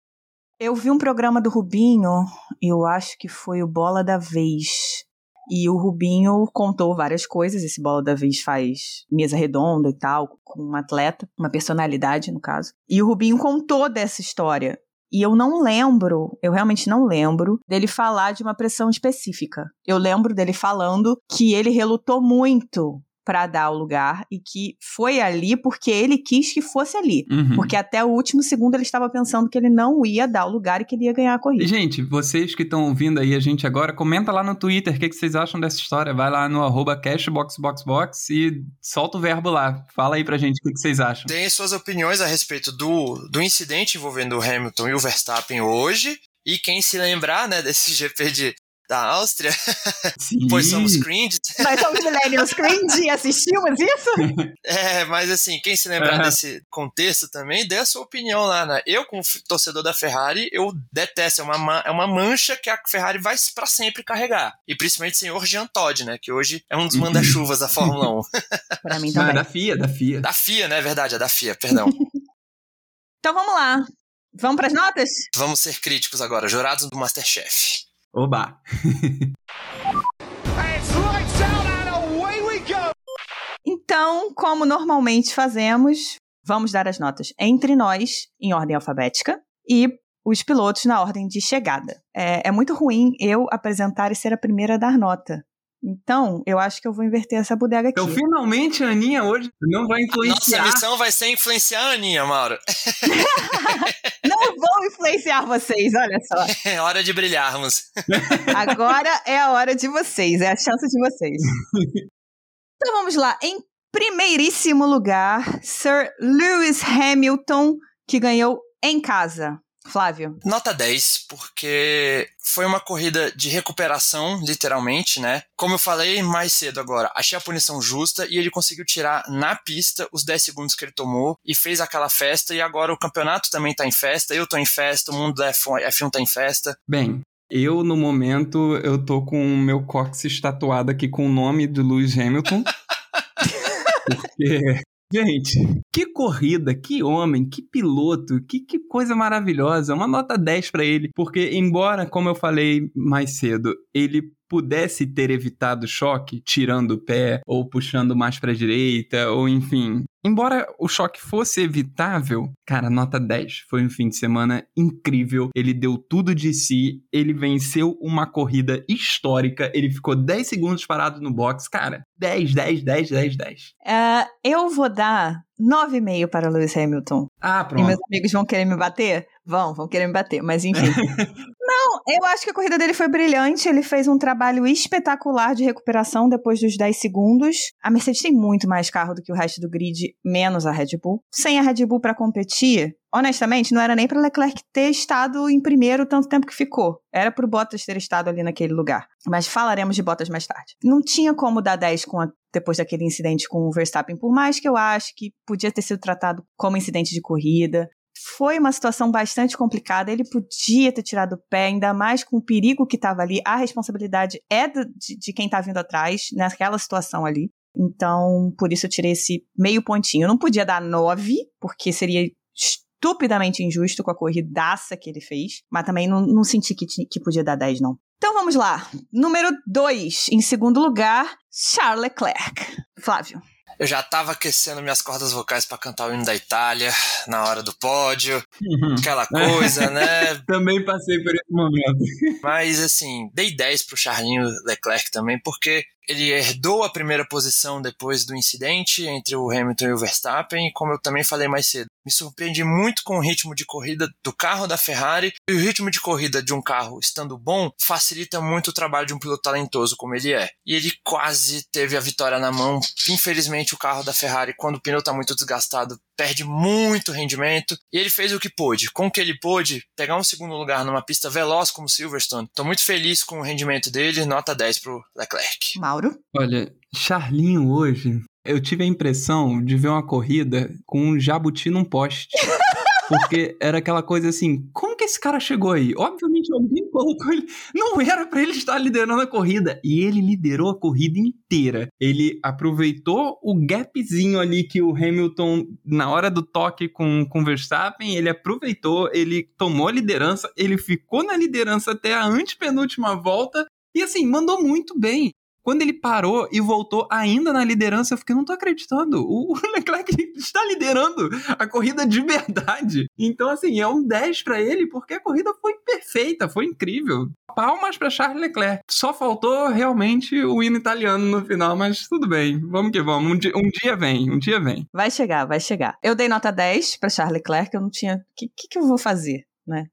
Eu vi um programa do Rubinho, eu acho que foi o Bola da Vez. E o Rubinho contou várias coisas. Esse Bola da Vez faz mesa redonda e tal, com um atleta, uma personalidade, no caso. E o Rubinho contou dessa história. E eu não lembro, eu realmente não lembro dele falar de uma pressão específica. Eu lembro dele falando que ele relutou muito para dar o lugar e que foi ali porque ele quis que fosse ali. Uhum. Porque até o último segundo ele estava pensando que ele não ia dar o lugar e que ele ia ganhar a corrida. Gente, vocês que estão ouvindo aí a gente agora, comenta lá no Twitter o que, que vocês acham dessa história. Vai lá no arroba cashboxboxbox e solta o verbo lá. Fala aí pra gente o que, que vocês acham. Deem suas opiniões a respeito do, do incidente envolvendo o Hamilton e o Verstappen hoje. E quem se lembrar, né, desse GP de, da Áustria, Sim. pois somos cringe. Nós somos millennials cringe e assistimos isso? É, mas assim, quem se lembrar Aham. desse contexto também, dê a sua opinião lá, né? Eu, como torcedor da Ferrari, eu detesto, é uma, ma- é uma mancha que a Ferrari vai pra sempre carregar. E principalmente o senhor Jean Todt, né? Que hoje é um dos manda-chuvas da Fórmula 1. Pra mim Não, é também. da FIA, da FIA. da FIA, né? É verdade, é da FIA, perdão. Então vamos lá. Vamos pras notas? Vamos ser críticos agora, jurados do Masterchef. Oba. Então, como normalmente fazemos, vamos dar as notas entre nós, em ordem alfabética, e os pilotos na ordem de chegada. É, é muito ruim eu apresentar e ser a primeira a dar nota. Então, eu acho que eu vou inverter essa bodega aqui. Então, finalmente, a Aninha hoje não vai Nossa influenciar. missão vai ser influenciar a Aninha, Mauro. Não vou influenciar vocês, olha só. É hora de brilharmos. Agora é a hora de vocês, é a chance de vocês. Então vamos lá. Em primeiríssimo lugar, Sir Lewis Hamilton, que ganhou em casa. Flávio. Nota 10, porque foi uma corrida de recuperação, literalmente, né? Como eu falei mais cedo agora, achei a punição justa e ele conseguiu tirar na pista os 10 segundos que ele tomou e fez aquela festa. E agora o campeonato também tá em festa, eu tô em festa, o mundo da F1, F1 tá em festa. Bem, eu, no momento, eu tô com o meu cóccix tatuado aqui com o nome do Lewis Hamilton. Porque, gente, que corrida, que homem, que piloto, que, que coisa maravilhosa. Uma nota 10 pra ele. Porque, embora, como eu falei mais cedo, ele pudesse ter evitado choque, tirando o pé, ou puxando mais pra direita, ou enfim. Embora o choque fosse evitável, cara, nota 10. Foi um fim de semana incrível. Ele deu tudo de si. Ele venceu uma corrida histórica. Ele ficou 10 segundos parado no box. Cara, 10, 10, 10, 10, 10. É, eu vou dar 9,5 para Lewis Hamilton. Ah, E pronto. meus amigos vão querer me bater? Vão, vão querer me bater, mas enfim. Não, eu acho que a corrida dele foi brilhante. Ele fez um trabalho espetacular de recuperação depois dos 10 segundos. A Mercedes tem muito mais carro do que o resto do grid, menos a Red Bull. Sem a Red Bull para competir, honestamente, não era nem para Leclerc ter estado em primeiro tanto tempo que ficou. Era pro Bottas ter estado ali naquele lugar. Mas falaremos de Bottas mais tarde. Não tinha como dar 10 com a- depois daquele incidente com o Verstappen, por mais que eu acho que podia ter sido tratado como incidente de corrida. Foi uma situação bastante complicada. Ele podia ter tirado o pé, ainda mais com o perigo que estava ali. A responsabilidade é do- de, de quem está vindo atrás, naquela situação ali. Então, por isso eu tirei esse meio pontinho. Eu não podia dar nove, porque seria estupidamente injusto com a corridaça que ele fez. Mas também não, não senti que, que podia dar 10, não. Então vamos lá. Número 2, em segundo lugar, Charles Leclerc. Flávio. Eu já tava aquecendo minhas cordas vocais pra cantar o hino da Itália na hora do pódio, Uhum. aquela coisa, né? Também passei por esse momento. Mas assim, dei 10 pro Charlinho Leclerc também, porque ele herdou a primeira posição depois do incidente entre o Hamilton e o Verstappen, como eu também falei mais cedo, me surpreendi muito com o ritmo de corrida do carro da Ferrari, e o ritmo de corrida de um carro estando bom facilita muito o trabalho de um piloto talentoso como ele é. E ele quase teve a vitória na mão. Infelizmente, o carro da Ferrari, quando o pneu está muito desgastado, perde muito rendimento. E ele fez o que pôde. Com o que ele pôde, pegar um segundo lugar numa pista veloz como Silverstone. Tô muito feliz com o rendimento dele, nota 10 pro Leclerc. Mauro. Olha, Charlinho hoje, eu tive a impressão de ver uma corrida com um jabuti num poste. Porque era aquela coisa assim, como que esse cara chegou aí? Obviamente alguém colocou ele. Não era pra ele estar liderando a corrida. E ele liderou a corrida inteira. Ele aproveitou o gapzinho ali que o Hamilton, na hora do toque com com o Verstappen, ele aproveitou, ele tomou a liderança, ele ficou na liderança até a antepenúltima volta. E assim, mandou muito bem Quando ele parou e voltou ainda na liderança, eu fiquei, não tô acreditando. O Leclerc está liderando a corrida de verdade. Então, assim, é um 10 para ele, porque a corrida foi perfeita, foi incrível. Palmas para Charles Leclerc. Só faltou realmente o hino italiano no final, mas tudo bem. Vamos que vamos. Um dia, um dia vem, um dia vem. Vai chegar, vai chegar. Eu dei nota 10 para Charles Leclerc, eu não tinha. O que, que, que eu vou fazer, né?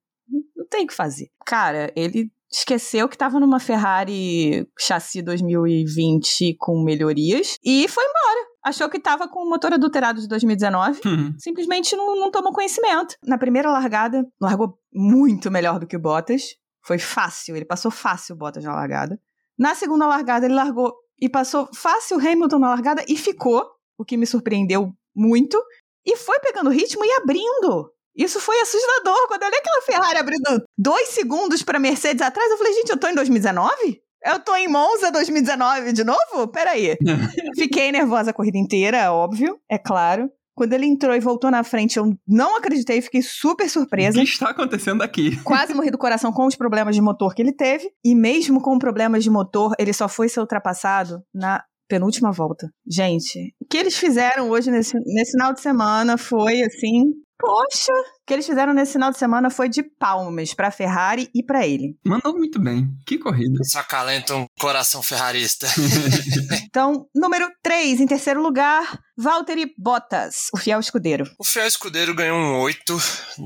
Não tem o que fazer. Cara, ele esqueceu que estava numa Ferrari chassi 2020 com melhorias e foi embora. Achou que estava com o motor adulterado de 2019, Uhum. simplesmente não, não tomou conhecimento. Na primeira largada, largou muito melhor do que o Bottas. Foi fácil, ele passou fácil o Bottas na largada. Na segunda largada, ele largou e passou fácil o Hamilton na largada e ficou, o que me surpreendeu muito. E foi pegando ritmo e abrindo. Isso foi assustador. Quando eu olhei aquela Ferrari abrindo dois segundos para Mercedes atrás, eu falei, gente, eu tô em 2019? Eu tô em Monza 2019 de novo? Peraí. Fiquei nervosa a corrida inteira, óbvio, é claro. Quando ele entrou e voltou na frente, eu não acreditei, fiquei super O surpresa. que está acontecendo aqui? Quase morri do coração com os problemas de motor que ele teve. E mesmo com problemas de motor, ele só foi ser ultrapassado na penúltima volta. Gente, o que eles fizeram hoje nesse, nesse final de semana foi assim. Poxa! O que eles fizeram nesse final de semana foi de palmas pra Ferrari e pra ele. Mandou muito bem. Que corrida. Só acalenta um coração ferrarista. Então, número 3, em terceiro lugar, Valtteri Bottas, o fiel escudeiro. O fiel escudeiro ganhou um 8,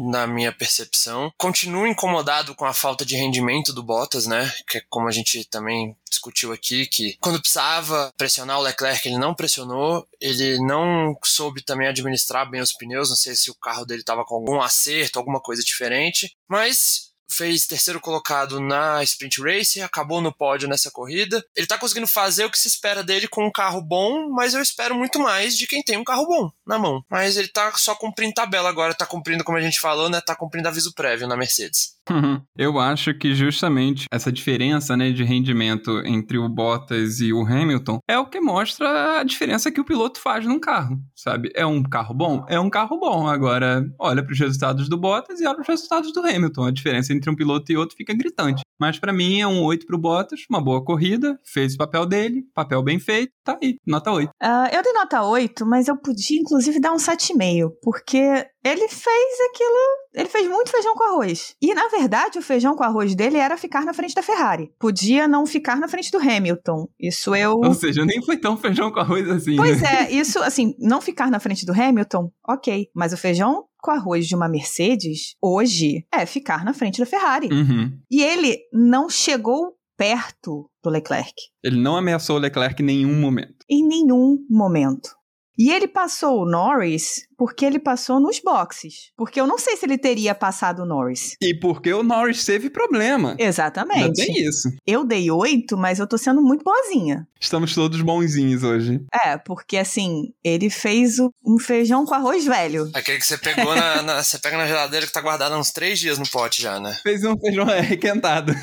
na minha percepção. Continuo incomodado com a falta de rendimento do Bottas, né? Que é como a gente também discutiu aqui, que quando precisava pressionar o Leclerc, ele não pressionou. Ele não soube também administrar bem os pneus. Não sei se o carro dele estava com algum acerto, alguma coisa diferente. Mas fez terceiro colocado na Sprint Race, acabou no pódio nessa corrida. Ele tá conseguindo fazer o que se espera dele com um carro bom, mas eu espero muito mais de quem tem um carro bom na mão. Mas ele tá só cumprindo tabela agora, tá cumprindo, como a gente falou, né? Tá cumprindo aviso prévio na Mercedes. Uhum. Eu acho que justamente essa diferença né, de rendimento entre o Bottas e o Hamilton é o que mostra a diferença que o piloto faz num carro, sabe? É um carro bom? É um carro bom. Agora, olha para os resultados do Bottas e olha para os resultados do Hamilton. A diferença entre um piloto e outro fica gritante. Mas para mim é um 8 pro Bottas, uma boa corrida, fez o papel dele, papel bem feito, tá aí, nota 8. Ah, eu dei nota 8, mas eu podia inclusive dar um 7,5, porque ele fez aquilo. Ele fez muito feijão com arroz. E, na verdade, o feijão com arroz dele era ficar na frente da Ferrari. Podia não ficar na frente do Hamilton. Isso eu. Ou seja, nem foi tão feijão com arroz assim. Pois né? é, isso, assim, não ficar na frente do Hamilton, ok. Mas o feijão com arroz de uma Mercedes, hoje, é ficar na frente da Ferrari. Uhum. E ele não chegou perto do Leclerc. Ele não ameaçou o Leclerc em nenhum momento. Em nenhum momento. E ele passou o Norris porque ele passou nos boxes. Porque eu não sei se ele teria passado o Norris. E porque o Norris teve problema. Ainda Exatamente. tem isso. Eu dei oito, mas eu tô sendo muito boazinha. Estamos todos bonzinhos hoje. É, porque assim, ele fez um feijão com arroz velho. Aquele que você pegou na, na- Você pega na geladeira que tá guardado há uns três dias no pote já, né? Fez um feijão requentado.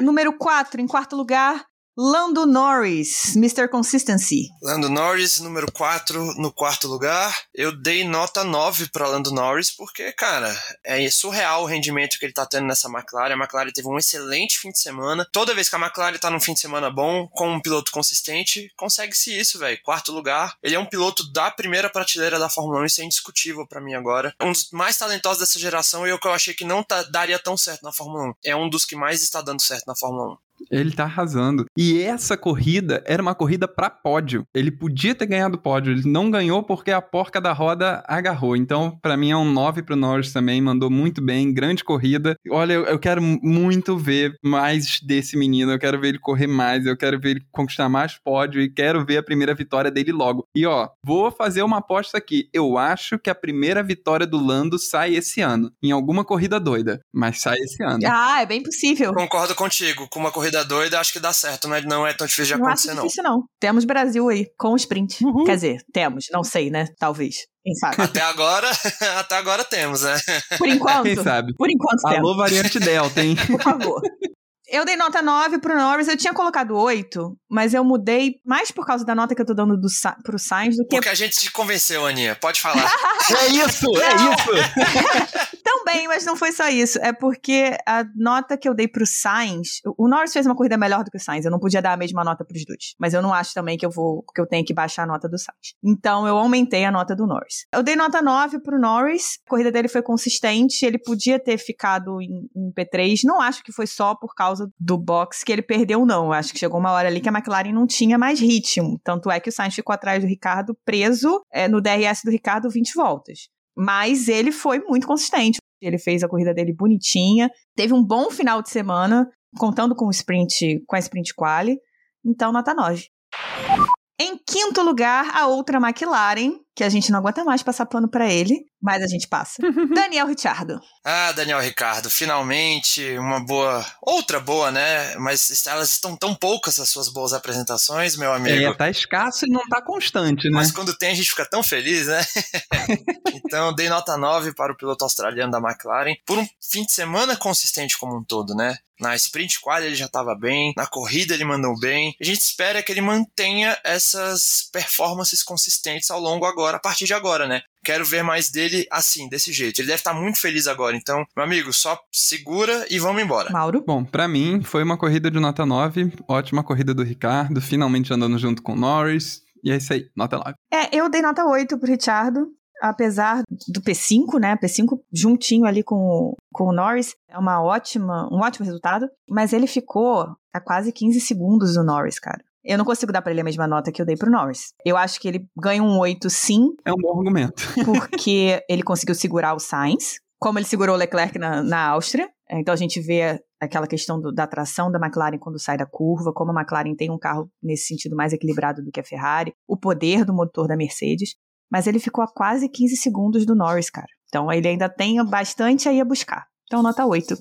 Número 4, em quarto lugar, Lando Norris, Mr. Consistency. Lando Norris, número 4, no quarto lugar. Eu dei nota 9 para Lando Norris, porque, cara, é surreal o rendimento que ele tá tendo nessa McLaren. A McLaren teve um excelente fim de semana. Toda vez que a McLaren tá num fim de semana bom, com um piloto consistente, consegue-se isso, velho. Quarto lugar. Ele é um piloto da primeira prateleira da Fórmula 1, isso é indiscutível para mim agora. Um dos mais talentosos dessa geração e o que eu achei que não tá- daria tão certo na Fórmula 1. É um dos que mais está dando certo na Fórmula 1. Ele tá arrasando. E essa corrida era uma corrida pra pódio. Ele podia ter ganhado o pódio. Ele não ganhou porque a porca da roda agarrou. Então, pra mim, é um 9 pro Norris também. Mandou muito bem. Grande corrida. Olha, eu, eu quero muito ver mais desse menino. Eu quero ver ele correr mais. Eu quero ver ele conquistar mais pódio. E quero ver a primeira vitória dele logo. E ó, vou fazer uma aposta aqui. Eu acho que a primeira vitória do Lando sai esse ano. Em alguma corrida doida. Mas sai esse ano. Ah, é bem possível. Concordo contigo. Com uma corrida doida, acho que dá certo, mas não é tão difícil de não acontecer, não. difícil, não. Temos Brasil aí, com o sprint. Uhul. Quer dizer, temos, não sei, né? Talvez. Quem sabe? Até agora, até agora temos, né? Por enquanto. Quem sabe? Por enquanto temos. Alô, variante Delta, hein? Por favor. Eu dei nota 9 pro Norris, eu tinha colocado 8, mas eu mudei mais por causa da nota que eu tô dando do, Sa- pro Sainz do que Porque a gente te convenceu, Aninha. Pode falar. é isso, é isso. Também, mas não foi só isso. É porque a nota que eu dei pro Sainz, o Norris fez uma corrida melhor do que o Sainz. Eu não podia dar a mesma nota pros dois. Mas eu não acho também que eu vou que eu tenho que baixar a nota do Sainz. Então eu aumentei a nota do Norris. Eu dei nota 9 pro Norris. A corrida dele foi consistente. Ele podia ter ficado em, em P3. Não acho que foi só por causa do box que ele perdeu, não. Eu acho que chegou uma hora ali que a McLaren não tinha mais ritmo. Tanto é que o Sainz ficou atrás do Ricardo preso é, no DRS do Ricardo 20 voltas. Mas ele foi muito consistente. Ele fez a corrida dele bonitinha, teve um bom final de semana, contando com o sprint, com a sprint quali. Então, nota 9. Em quinto lugar, a outra McLaren, que a gente não aguenta mais passar pano para ele, mas a gente passa. Daniel Ricciardo. Ah, Daniel Ricardo, finalmente uma boa, outra boa, né? Mas elas estão tão poucas as suas boas apresentações, meu amigo. É, tá escasso e não tá constante, né? Mas quando tem a gente fica tão feliz, né? então dei nota 9 para o piloto australiano da McLaren por um fim de semana consistente como um todo, né? Na sprint quali ele já estava bem, na corrida ele mandou bem. A gente espera que ele mantenha essas performances consistentes ao longo agora, a partir de agora, né? Quero ver mais dele assim, desse jeito. Ele deve estar muito feliz agora. Então, meu amigo, só segura e vamos embora. Mauro? Bom, para mim foi uma corrida de nota 9, ótima corrida do Ricardo, finalmente andando junto com o Norris. E é isso aí, nota 9. É, eu dei nota 8 pro Richardo apesar do P5, né? P5 juntinho ali com o, com o Norris, é uma ótima, um ótimo resultado, mas ele ficou a quase 15 segundos do Norris, cara. Eu não consigo dar para ele a mesma nota que eu dei pro Norris. Eu acho que ele ganha um 8 sim. É um bom argumento. porque ele conseguiu segurar o Sainz, como ele segurou o Leclerc na, na Áustria. Então a gente vê aquela questão do, da tração da McLaren quando sai da curva, como a McLaren tem um carro nesse sentido mais equilibrado do que a Ferrari, o poder do motor da Mercedes mas ele ficou a quase 15 segundos do Norris, cara. Então ele ainda tem bastante aí a buscar. Então, nota 8.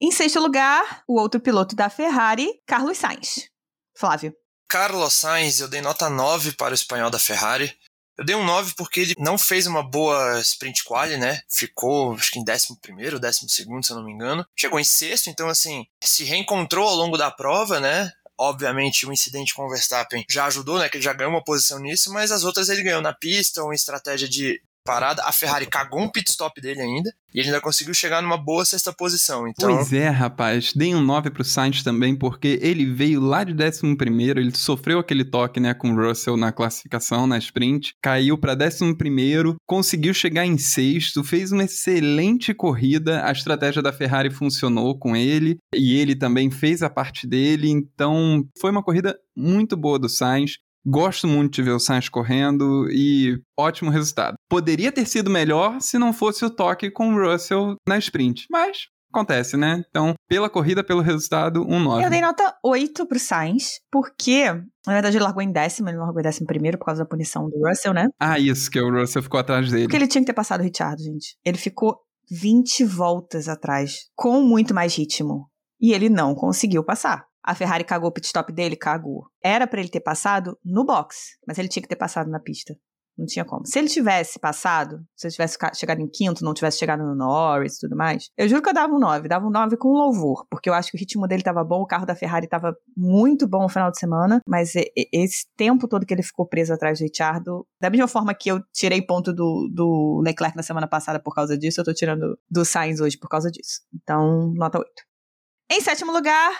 Em sexto lugar, o outro piloto da Ferrari, Carlos Sainz. Flávio. Carlos Sainz, eu dei nota 9 para o espanhol da Ferrari. Eu dei um 9 porque ele não fez uma boa sprint quali, né? Ficou, acho que em 11 primeiro, 12 segundo, se eu não me engano. Chegou em sexto, então assim, se reencontrou ao longo da prova, né? Obviamente, o incidente com o Verstappen já ajudou, né? Que ele já ganhou uma posição nisso, mas as outras ele ganhou na pista ou em estratégia de parada. A Ferrari cagou um pit stop dele ainda. E ele ainda conseguiu chegar numa boa sexta posição. Então... Pois é, rapaz. Dei um 9 pro Sainz também, porque ele veio lá de 11 primeiro, ele sofreu aquele toque, né, com o Russell na classificação, na sprint, caiu para 11 primeiro, conseguiu chegar em sexto, fez uma excelente corrida, a estratégia da Ferrari funcionou com ele, e ele também fez a parte dele, então foi uma corrida muito boa do Sainz. Gosto muito de ver o Sainz correndo e ótimo resultado. Poderia ter sido melhor se não fosse o toque com o Russell na sprint, mas acontece, né? Então, pela corrida, pelo resultado, um 9. Eu dei nota 8 pro Sainz, porque, na verdade, ele largou em décimo, ele não largou em décimo primeiro por causa da punição do Russell, né? Ah, isso, que o Russell ficou atrás dele. Porque ele tinha que ter passado o Richard, gente. Ele ficou 20 voltas atrás, com muito mais ritmo. E ele não conseguiu passar. A Ferrari cagou o pit stop dele? Cagou. Era para ele ter passado no box, mas ele tinha que ter passado na pista. Não tinha como. Se ele tivesse passado, se ele tivesse chegado em quinto, não tivesse chegado no Norris e tudo mais, eu juro que eu dava um 9. Dava um 9 com louvor, porque eu acho que o ritmo dele estava bom, o carro da Ferrari estava muito bom no final de semana, mas esse tempo todo que ele ficou preso atrás do Richardo, da mesma forma que eu tirei ponto do, do Leclerc na semana passada por causa disso, eu tô tirando do Sainz hoje por causa disso. Então, nota 8. Em sétimo lugar,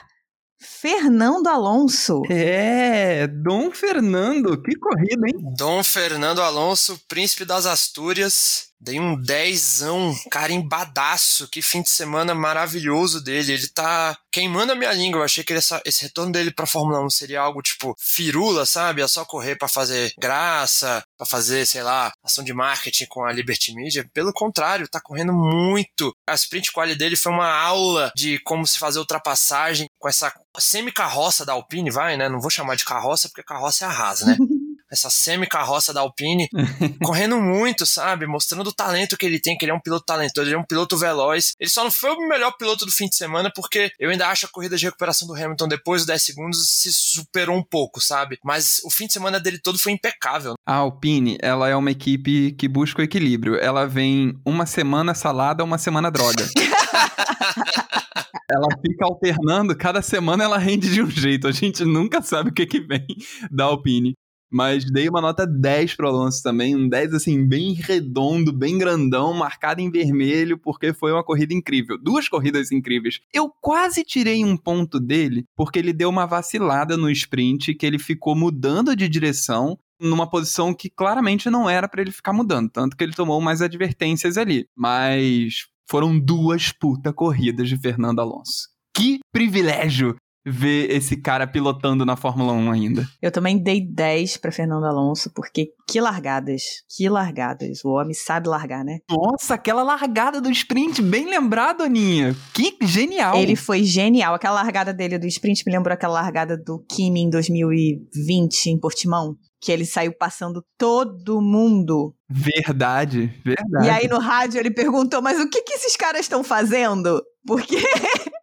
Fernando Alonso. É, Dom Fernando, que corrida, hein? Dom Fernando Alonso, príncipe das Astúrias, Dei um dezão, carimbadaço. Que fim de semana maravilhoso dele. Ele tá queimando a minha língua. Eu achei que essa, esse retorno dele pra Fórmula 1 seria algo tipo firula, sabe? É só correr para fazer graça, para fazer, sei lá, ação de marketing com a Liberty Media. Pelo contrário, tá correndo muito. A sprint quali dele foi uma aula de como se fazer ultrapassagem com essa semi-carroça da Alpine, vai, né? Não vou chamar de carroça porque carroça é a rasa, né? essa semi-carroça da Alpine, correndo muito, sabe? Mostrando o talento que ele tem, que ele é um piloto talentoso, ele é um piloto veloz. Ele só não foi o melhor piloto do fim de semana, porque eu ainda acho a corrida de recuperação do Hamilton depois dos 10 segundos se superou um pouco, sabe? Mas o fim de semana dele todo foi impecável. A Alpine, ela é uma equipe que busca o equilíbrio. Ela vem uma semana salada, uma semana droga. ela fica alternando, cada semana ela rende de um jeito. A gente nunca sabe o que, que vem da Alpine. Mas dei uma nota 10 pro Alonso também, um 10 assim, bem redondo, bem grandão, marcado em vermelho, porque foi uma corrida incrível. Duas corridas incríveis. Eu quase tirei um ponto dele, porque ele deu uma vacilada no sprint, que ele ficou mudando de direção, numa posição que claramente não era para ele ficar mudando, tanto que ele tomou mais advertências ali. Mas foram duas puta corridas de Fernando Alonso. Que privilégio ver esse cara pilotando na Fórmula 1 ainda. Eu também dei 10 para Fernando Alonso, porque que largadas, que largadas. O homem sabe largar, né? Nossa, aquela largada do sprint, bem lembrado, Aninha. Que genial. Ele foi genial. Aquela largada dele do sprint me lembrou aquela largada do Kimi em 2020 em Portimão que ele saiu passando todo mundo. Verdade, verdade. E aí no rádio ele perguntou: Mas o que, que esses caras estão fazendo? Porque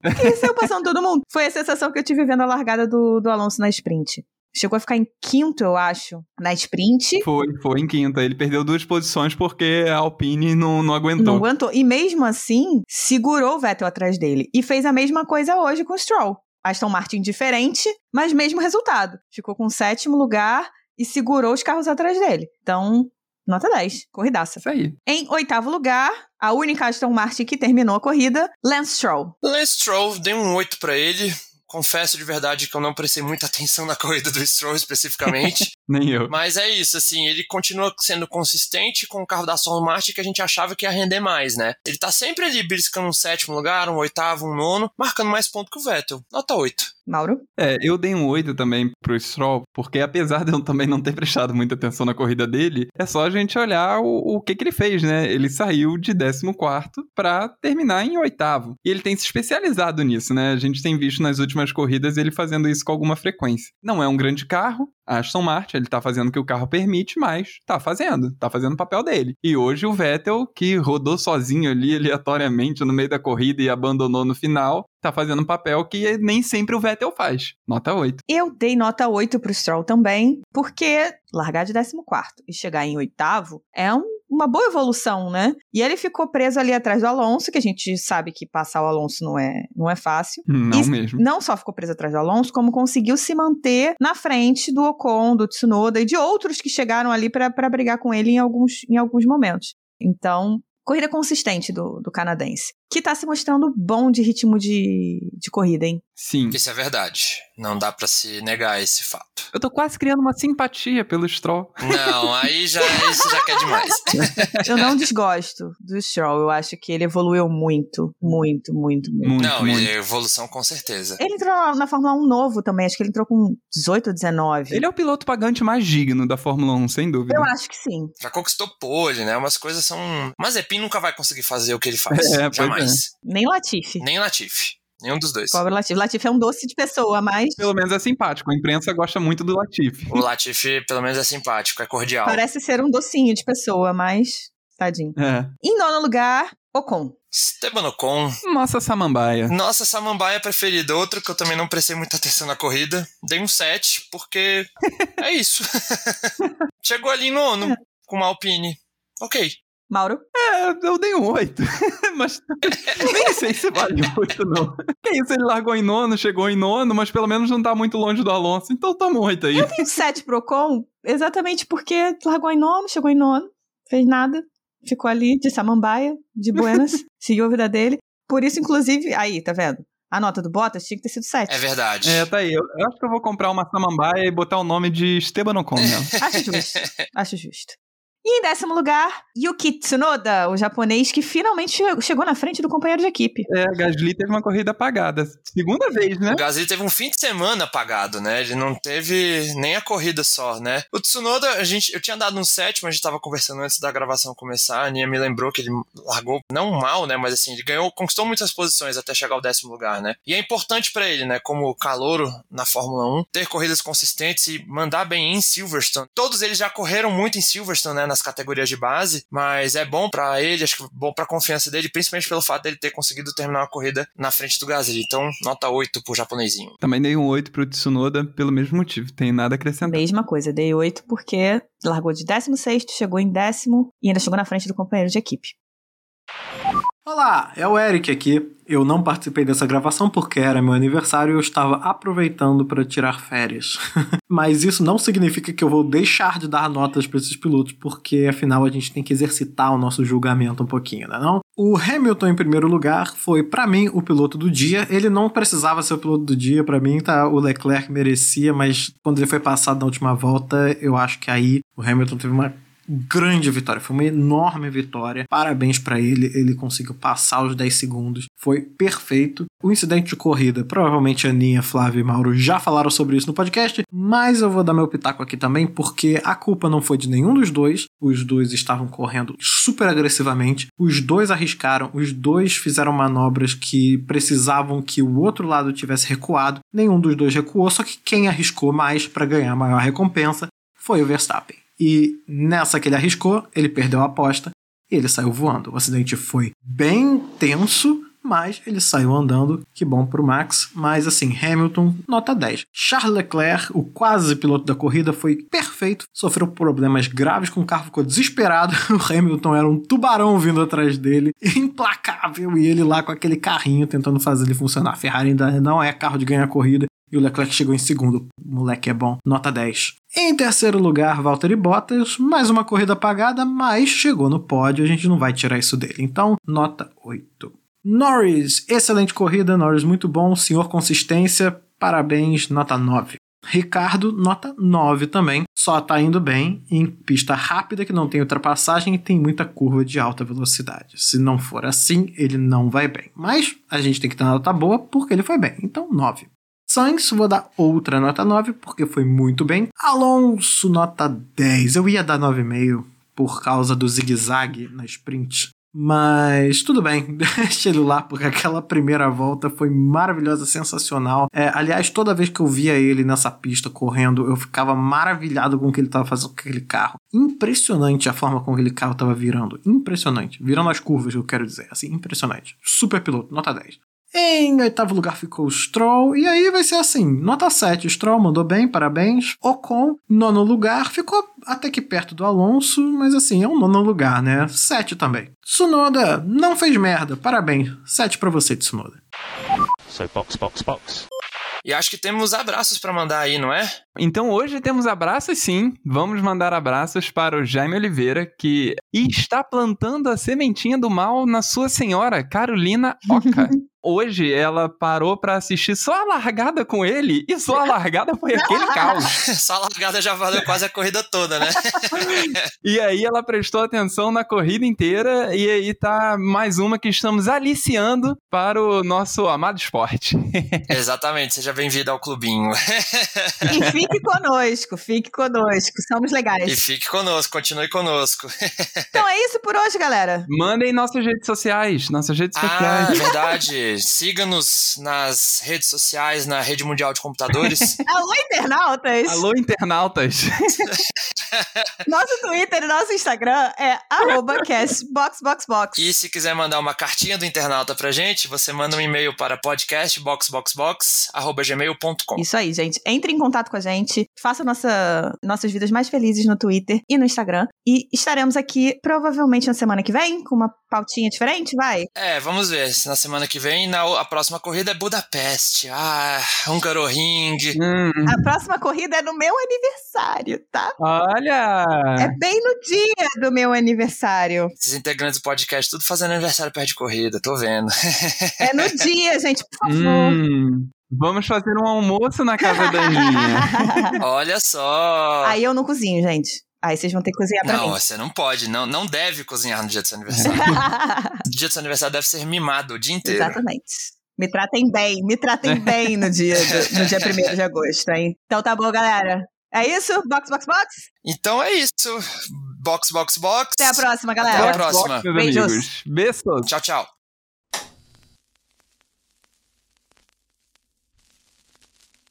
ele saiu passando todo mundo. Foi a sensação que eu tive vendo a largada do, do Alonso na sprint. Chegou a ficar em quinto, eu acho, na sprint. Foi, foi em quinta. Ele perdeu duas posições porque a Alpine não, não aguentou. Não aguentou. E mesmo assim, segurou o Vettel atrás dele. E fez a mesma coisa hoje com o Stroll. Aston Martin diferente, mas mesmo resultado. Ficou com sétimo lugar e segurou os carros atrás dele. Então, nota 10, corridaça. Isso aí. Em oitavo lugar, a única Aston Martin que terminou a corrida, Lance Stroll. Lance Stroll, dei um 8 para ele. Confesso de verdade que eu não prestei muita atenção na corrida do Stroll especificamente. Nem eu. Mas é isso, assim, ele continua sendo consistente com o carro da Aston Martin que a gente achava que ia render mais, né? Ele tá sempre ali beliscando um sétimo lugar, um oitavo, um nono, marcando mais ponto que o Vettel. Nota 8. Mauro? É, eu dei um 8 também pro Stroll, porque apesar de eu também não ter prestado muita atenção na corrida dele, é só a gente olhar o, o que, que ele fez, né? Ele saiu de 14 para terminar em oitavo. E ele tem se especializado nisso, né? A gente tem visto nas últimas corridas ele fazendo isso com alguma frequência. Não é um grande carro, Aston Martin, ele tá fazendo o que o carro permite, mas tá fazendo, tá fazendo o papel dele. E hoje o Vettel, que rodou sozinho ali aleatoriamente no meio da corrida e abandonou no final, tá fazendo um papel que nem sempre o Vettel faz. Nota 8. Eu dei nota 8 pro Stroll também, porque largar de 14 e chegar em oitavo é um uma boa evolução, né? E ele ficou preso ali atrás do Alonso, que a gente sabe que passar o Alonso não é, não é fácil. Não e mesmo. Não só ficou preso atrás do Alonso, como conseguiu se manter na frente do Ocon, do Tsunoda e de outros que chegaram ali para brigar com ele em alguns, em alguns momentos. Então, corrida consistente do, do canadense. Que tá se mostrando bom de ritmo de, de corrida, hein? Sim. Isso é verdade. Não dá para se negar esse fato. Eu tô quase criando uma simpatia pelo Stroll. Não, aí já isso já quer demais. eu não desgosto do Stroll. Eu acho que ele evoluiu muito, muito, muito, muito. Muito, não, muito. e evolução com certeza. Ele entrou na, Fórmula 1 novo também. Acho que ele entrou com 18 ou 19. Ele é o piloto pagante mais digno da Fórmula 1, sem dúvida. Eu acho que sim. Já conquistou pole, né? Umas coisas são. Mazepin nunca vai conseguir fazer o que ele faz. É, pois Nem Latifi. Nem Latifi. Nenhum dos dois. Pobre Latifi. Latifi é um doce de pessoa, mas Pelo menos é simpático. A imprensa gosta muito do Latifi. O Latifi, pelo menos, é simpático, é cordial. parece ser um docinho de pessoa, mas tadinho. É. Em nono lugar, Ocon. Esteban Ocon. Nossa samambaia. Nossa samambaia preferida. Outro que eu também não prestei muita atenção na corrida. Dei um 7, porque é isso. Chegou ali em nono, com uma Alpine. Ok. Mauro? É, eu dei um 8. mas nem sei se vale 8, não. Que isso, ele largou em nono, chegou em nono, mas pelo menos não tá muito longe do Alonso. Então toma um 8 aí. Eu tenho 7 pro Ocon, exatamente porque largou em nono, chegou em nono, fez nada, ficou ali de samambaia, de buenas, seguiu a vida dele. Por isso, inclusive, aí, tá vendo? A nota do Bottas tinha que ter sido 7. É verdade. É, tá aí. Eu, eu acho que eu vou comprar uma samambaia e botar o nome de Esteban Ocon nela. Acho justo. Acho justo. E em décimo lugar, Yuki Tsunoda, o japonês que finalmente che- chegou na frente do companheiro de equipe. É, a Gasly teve uma corrida apagada. Segunda vez, né? O Gasly teve um fim de semana apagado, né? Ele não teve nem a corrida só, né? O Tsunoda, a gente, eu tinha dado um 7, mas a gente tava conversando antes da gravação começar. A Nia me lembrou que ele largou, não mal, né? Mas assim, ele ganhou, conquistou muitas posições até chegar ao décimo lugar, né? E é importante pra ele, né? Como calouro na Fórmula 1, ter corridas consistentes e mandar bem em Silverstone. Todos eles já correram muito em Silverstone, né? Nas categorias de base, mas é bom pra ele, acho que bom pra confiança dele, principalmente pelo fato dele ter conseguido terminar uma corrida na frente do Gasly. Então, nota 8 pro japonesinho. Também dei um 8 pro Tsunoda pelo mesmo motivo. Tem nada a acrescentar. Mesma coisa, dei 8 porque largou de 16, chegou em décimo e ainda chegou na frente do companheiro de equipe. Olá, é o Eric aqui. Eu não participei dessa gravação porque era meu aniversário e eu estava aproveitando para tirar férias. Mas isso não significa que eu vou deixar de dar notas para esses pilotos, porque afinal a gente tem que exercitar o nosso julgamento um pouquinho, né não? O Hamilton em primeiro lugar foi para mim o piloto do dia. Ele não precisava ser o piloto do dia para mim, tá? O Leclerc merecia, mas quando ele foi passado na última volta, eu acho que aí o Hamilton teve uma grande vitória, foi uma enorme vitória. Parabéns para ele, ele conseguiu passar os 10 segundos, foi perfeito. O incidente de corrida, provavelmente a Aninha, Flávio e Mauro já falaram sobre isso no podcast, mas eu vou dar meu pitaco aqui também, porque a culpa não foi de nenhum dos dois. Os dois estavam correndo super agressivamente, os dois arriscaram, os dois fizeram manobras que precisavam que o outro lado tivesse recuado. Nenhum dos dois recuou, só que quem arriscou mais para ganhar maior recompensa foi o Verstappen. E nessa que ele arriscou, ele perdeu a aposta e ele saiu voando. O acidente foi bem tenso, mas ele saiu andando. Que bom pro Max. Mas assim, Hamilton, nota 10. Charles Leclerc, o quase piloto da corrida, foi perfeito. Sofreu problemas graves com o carro, ficou desesperado. O Hamilton era um tubarão vindo atrás dele, implacável. E ele lá com aquele carrinho tentando fazer ele funcionar. A Ferrari ainda não é carro de ganhar corrida. E o Leclerc chegou em segundo. Moleque é bom. Nota 10. Em terceiro lugar, Valtteri Bottas. Mais uma corrida apagada, mas chegou no pódio. A gente não vai tirar isso dele. Então, nota 8. Norris, excelente corrida. Norris, muito bom. Senhor consistência. Parabéns, nota 9. Ricardo, nota 9 também. Só tá indo bem em pista rápida que não tem ultrapassagem e tem muita curva de alta velocidade. Se não for assim, ele não vai bem. Mas a gente tem que ter nota boa porque ele foi bem. Então, 9. Sainz, vou dar outra nota 9, porque foi muito bem. Alonso, nota 10. Eu ia dar 9,5 por causa do zigue-zague na sprint. Mas tudo bem, deixa ele lá, porque aquela primeira volta foi maravilhosa, sensacional. É, aliás, toda vez que eu via ele nessa pista correndo, eu ficava maravilhado com o que ele estava fazendo com aquele carro. Impressionante a forma como aquele carro estava virando. Impressionante. Virando as curvas, eu quero dizer. Assim, impressionante. Super piloto, nota 10. Em oitavo lugar ficou o Stroll, e aí vai ser assim: nota 7. Stroll mandou bem, parabéns. Ocon, nono lugar, ficou até que perto do Alonso, mas assim, é um nono lugar, né? 7 também. Tsunoda não fez merda, parabéns. 7 para você, Tsunoda. So box, box, box. E acho que temos abraços para mandar aí, não é? Então hoje temos abraços sim. Vamos mandar abraços para o Jaime Oliveira, que está plantando a sementinha do mal na sua senhora, Carolina Oca. Hoje ela parou para assistir só a largada com ele e só a largada foi aquele caos. Só a largada já valeu quase a corrida toda, né? E aí ela prestou atenção na corrida inteira e aí tá mais uma que estamos aliciando para o nosso amado esporte. Exatamente, seja bem-vindo ao clubinho. E fique conosco, fique conosco. Somos E legais. fique conosco, continue conosco. Então é isso por hoje, galera. Mandem nossas redes sociais, nossas redes Ah, sociais. verdade. Siga-nos nas redes sociais, na Rede Mundial de Computadores. Alô, internautas! Alô, internautas. Nosso Twitter e nosso Instagram é castboxboxbox. E se quiser mandar uma cartinha do internauta pra gente, você manda um e-mail para podcastboxboxbox.gmail.com. Isso aí, gente. Entre em contato com a gente, faça nossa, nossas vidas mais felizes no Twitter e no Instagram. E estaremos aqui provavelmente na semana que vem, com uma pautinha diferente, vai? É, vamos ver. Na semana que vem, na, a próxima corrida é Budapeste. Ah, Hungaroring. Hum, A próxima corrida é no meu aniversário, tá? olha! É bem no dia do meu aniversário. Esses integrantes do podcast, tudo fazendo aniversário perto de corrida, tô vendo. É no dia, gente, por favor. Hum, vamos fazer um almoço na casa da Aninha. Olha só. Aí eu não cozinho, gente. Aí vocês vão ter que cozinhar pra Não, mim. você não pode, não, não deve cozinhar no dia do seu aniversário. o dia do seu aniversário deve ser mimado o dia inteiro. Exatamente. Me tratem bem, me tratem bem no dia, do, no dia 1 de agosto, hein? Então tá bom, galera. É isso? Box, box, box? Então é isso. Box, box, box. Até a próxima, Até a galera. próxima. Meus Beijos. amigos. Beijos. Tchau, tchau.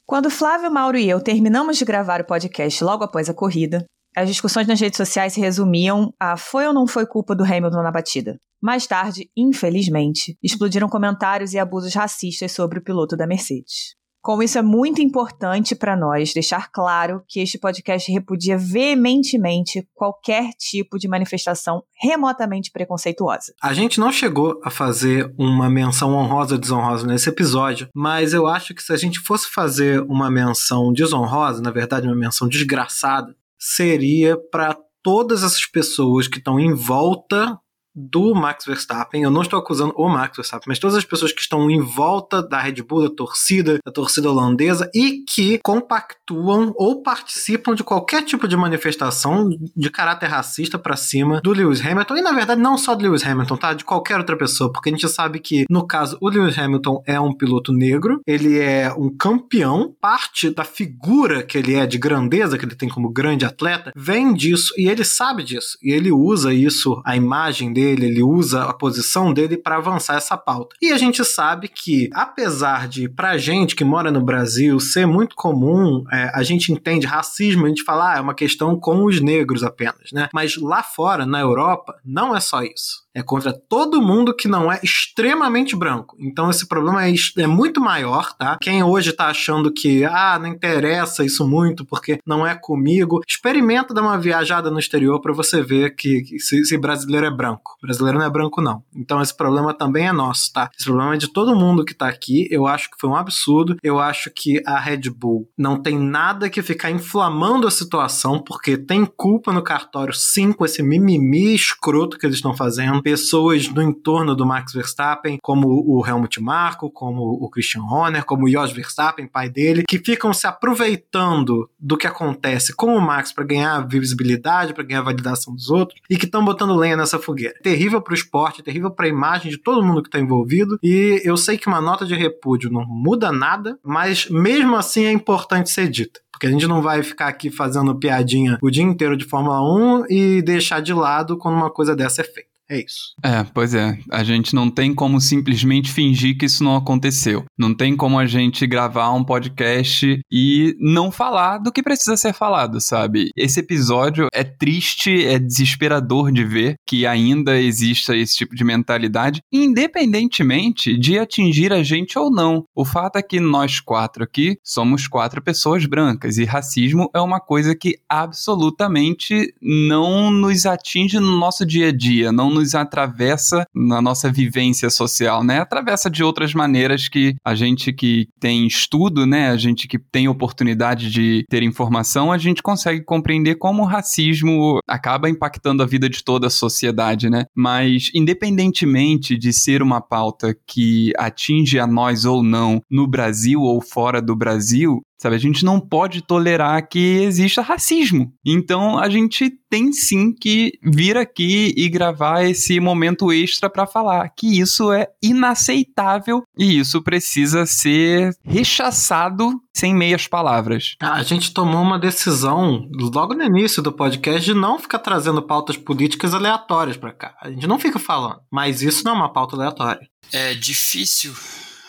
Quando Flávio, Mauro e eu terminamos de gravar o podcast logo após a corrida, as discussões nas redes sociais se resumiam a foi ou não foi culpa do Hamilton na batida. Mais tarde, infelizmente, explodiram comentários e abusos racistas sobre o piloto da Mercedes. Como isso é muito importante para nós deixar claro que este podcast repudia veementemente qualquer tipo de manifestação remotamente preconceituosa. A gente não chegou a fazer uma menção honrosa ou desonrosa nesse episódio, mas eu acho que se a gente fosse fazer uma menção desonrosa, na verdade, uma menção desgraçada, seria para todas essas pessoas que estão em volta do Max Verstappen. Eu não estou acusando o Max Verstappen, mas todas as pessoas que estão em volta da Red Bull, da torcida, da torcida holandesa e que compactuam ou participam de qualquer tipo de manifestação de caráter racista para cima do Lewis Hamilton. E na verdade, não só do Lewis Hamilton, tá? De qualquer outra pessoa, porque a gente sabe que, no caso, o Lewis Hamilton é um piloto negro, ele é um campeão, parte da figura que ele é, de grandeza que ele tem como grande atleta, vem disso e ele sabe disso. E ele usa isso, a imagem dele dele, ele usa a posição dele para avançar essa pauta. E a gente sabe que, apesar de, pra gente que mora no Brasil, ser muito comum, é, a gente entende racismo, a gente fala, ah, é uma questão com os negros apenas, né? Mas lá fora, na Europa, não é só isso é contra todo mundo que não é extremamente branco. Então esse problema é, é muito maior, tá? Quem hoje tá achando que, ah, não interessa isso muito porque não é comigo, experimenta dar uma viajada no exterior para você ver que, que se, se, brasileiro é branco. Brasileiro não é branco, não. Então esse problema também é nosso, tá? Esse problema é de todo mundo que tá aqui. Eu acho que foi um absurdo. Eu acho que a Red Bull não tem nada que ficar inflamando a situação, porque tem culpa no cartório, sim, com esse mimimi escroto que eles estão fazendo pessoas no entorno do Max Verstappen, como o Helmut Marko, como o Christian Horner, como o Jos Verstappen, pai dele, que ficam se aproveitando do que acontece com o Max para ganhar visibilidade, para ganhar validação dos outros e que estão botando lenha nessa fogueira. Terrível para o esporte, terrível para a imagem de todo mundo que está envolvido. E eu sei que uma nota de repúdio não muda nada, mas mesmo assim é importante ser dita. Porque a gente não vai ficar aqui fazendo piadinha o dia inteiro de Fórmula 1 e deixar de lado quando uma coisa dessa é feita. É isso. É, pois é. A gente não tem como simplesmente fingir que isso não aconteceu. Não tem como a gente gravar um podcast e não falar do que precisa ser falado, sabe? Esse episódio é triste, é desesperador de ver que ainda exista esse tipo de mentalidade, independentemente de atingir a gente ou não. O fato é que nós quatro aqui somos quatro pessoas brancas e racismo é uma coisa que absolutamente não nos atinge no nosso dia a dia, não nos atravessa na nossa vivência social, né? Atravessa de outras maneiras que a gente que tem estudo, né? A gente que tem oportunidade de ter informação, a gente consegue compreender como o racismo acaba impactando a vida de toda a sociedade, né? Mas independentemente de ser uma pauta que atinge a nós ou não no Brasil ou fora do Brasil, Sabe, a gente não pode tolerar que exista racismo. Então a gente tem sim que vir aqui e gravar esse momento extra para falar que isso é inaceitável e isso precisa ser rechaçado sem meias palavras. A gente tomou uma decisão logo no início do podcast de não ficar trazendo pautas políticas aleatórias para cá. A gente não fica falando, mas isso não é uma pauta aleatória. É difícil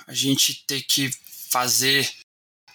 a gente ter que fazer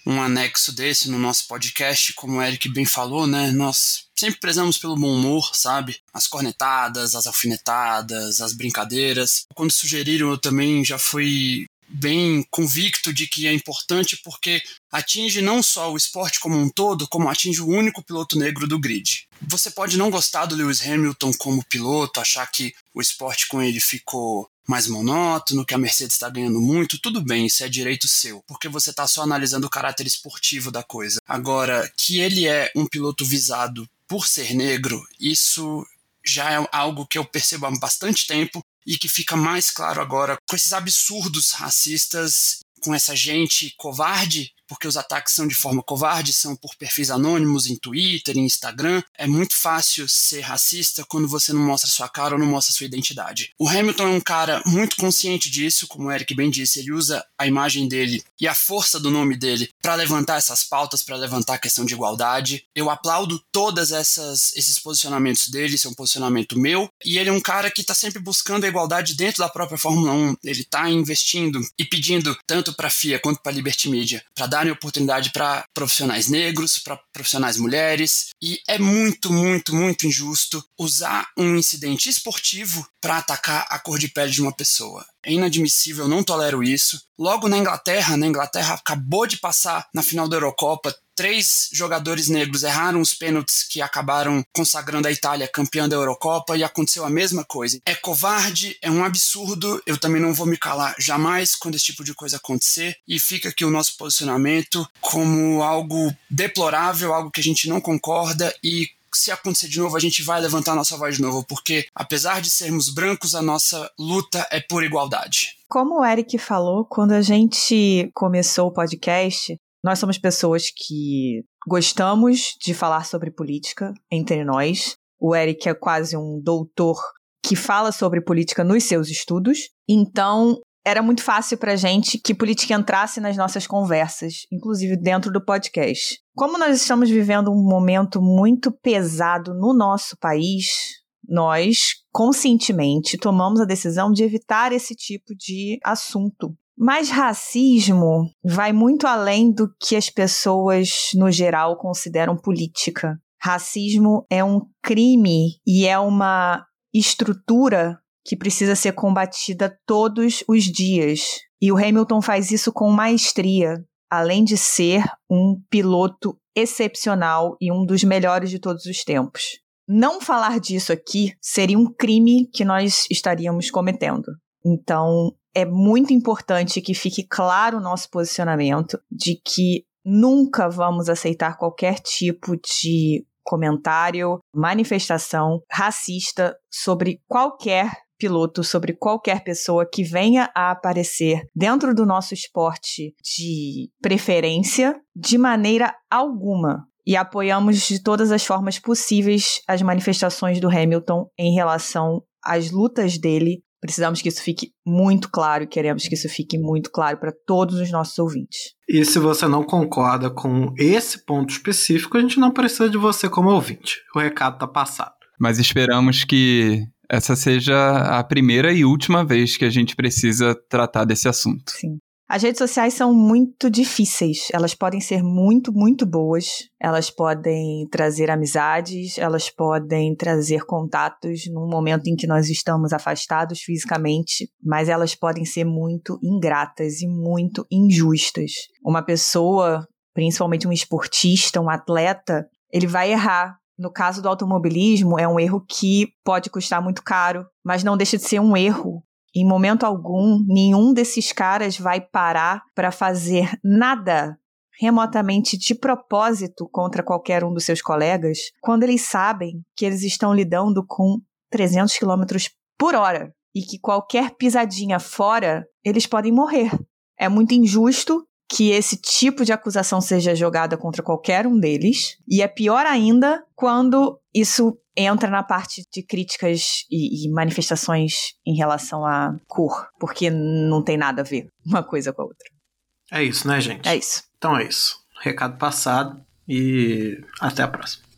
um anexo desse no nosso podcast, como o Eric bem falou, né? Nós sempre prezamos pelo bom humor, sabe? As cornetadas, as alfinetadas, as brincadeiras. Quando sugeriram, eu também já fui bem convicto de que é importante porque atinge não só o esporte como um todo, como atinge o único piloto negro do grid. Você pode não gostar do Lewis Hamilton como piloto, achar que o esporte com ele ficou mais monótono, que a Mercedes está ganhando muito, tudo bem, isso é direito seu, porque você está só analisando o caráter esportivo da coisa. Agora, que ele é um piloto visado por ser negro, isso já é algo que eu percebo há bastante tempo e que fica mais claro agora com esses absurdos racistas, com essa gente covarde porque os ataques são de forma covarde, são por perfis anônimos em Twitter, em Instagram. É muito fácil ser racista quando você não mostra sua cara ou não mostra sua identidade. O Hamilton é um cara muito consciente disso, como o Eric bem disse, ele usa a imagem dele e a força do nome dele para levantar essas pautas, para levantar a questão de igualdade. Eu aplaudo todas essas esses posicionamentos dele, isso é um posicionamento meu, e ele é um cara que está sempre buscando a igualdade dentro da própria Fórmula 1. Ele está investindo e pedindo tanto para a FIA quanto para a Liberty Media para dar darem oportunidade para profissionais negros, para profissionais mulheres, e é muito, muito, muito injusto usar um incidente esportivo para atacar a cor de pele de uma pessoa. É inadmissível, eu não tolero isso. Logo na Inglaterra, na Inglaterra acabou de passar na final da Eurocopa, três jogadores negros erraram os pênaltis que acabaram consagrando a Itália campeã da Eurocopa e aconteceu a mesma coisa. É covarde, é um absurdo, eu também não vou me calar jamais quando esse tipo de coisa acontecer e fica aqui o nosso posicionamento como algo deplorável, algo que a gente não concorda e se acontecer de novo, a gente vai levantar nossa voz de novo, porque apesar de sermos brancos, a nossa luta é por igualdade. Como o Eric falou, quando a gente começou o podcast, nós somos pessoas que gostamos de falar sobre política entre nós. O Eric é quase um doutor que fala sobre política nos seus estudos. Então, era muito fácil pra gente que política entrasse nas nossas conversas, inclusive dentro do podcast. Como nós estamos vivendo um momento muito pesado no nosso país, nós conscientemente tomamos a decisão de evitar esse tipo de assunto. Mas racismo vai muito além do que as pessoas, no geral, consideram política. Racismo é um crime e é uma estrutura que precisa ser combatida todos os dias. E o Hamilton faz isso com maestria, além de ser um piloto excepcional e um dos melhores de todos os tempos. Não falar disso aqui seria um crime que nós estaríamos cometendo. Então, é muito importante que fique claro o nosso posicionamento de que nunca vamos aceitar qualquer tipo de comentário, manifestação racista sobre qualquer piloto, sobre qualquer pessoa que venha a aparecer dentro do nosso esporte de preferência, de maneira alguma. E apoiamos de todas as formas possíveis as manifestações do Hamilton em relação às lutas dele Precisamos que isso fique muito claro e queremos que isso fique muito claro para todos os nossos ouvintes. E se você não concorda com esse ponto específico, a gente não precisa de você como ouvinte. O recado está passado. Mas esperamos que essa seja a primeira e última vez que a gente precisa tratar desse assunto. Sim. As redes sociais são muito difíceis. Elas podem ser muito, muito boas. Elas podem trazer amizades, elas podem trazer contatos num momento em que nós estamos afastados fisicamente, mas elas podem ser muito ingratas e muito injustas. Uma pessoa, principalmente um esportista, um atleta, ele vai errar. No caso do automobilismo, é um erro que pode custar muito caro, mas não deixa de ser um erro em momento algum, nenhum desses caras vai parar para fazer nada remotamente de propósito contra qualquer um dos seus colegas, quando eles sabem que eles estão lidando com 300 km por hora e que qualquer pisadinha fora, eles podem morrer. É muito injusto que esse tipo de acusação seja jogada contra qualquer um deles, e é pior ainda quando isso entra na parte de críticas e, e, manifestações em relação à cor, porque não tem nada a ver uma coisa com a outra. É isso, né, gente? É isso. Então é isso. Recado passado e até a próxima.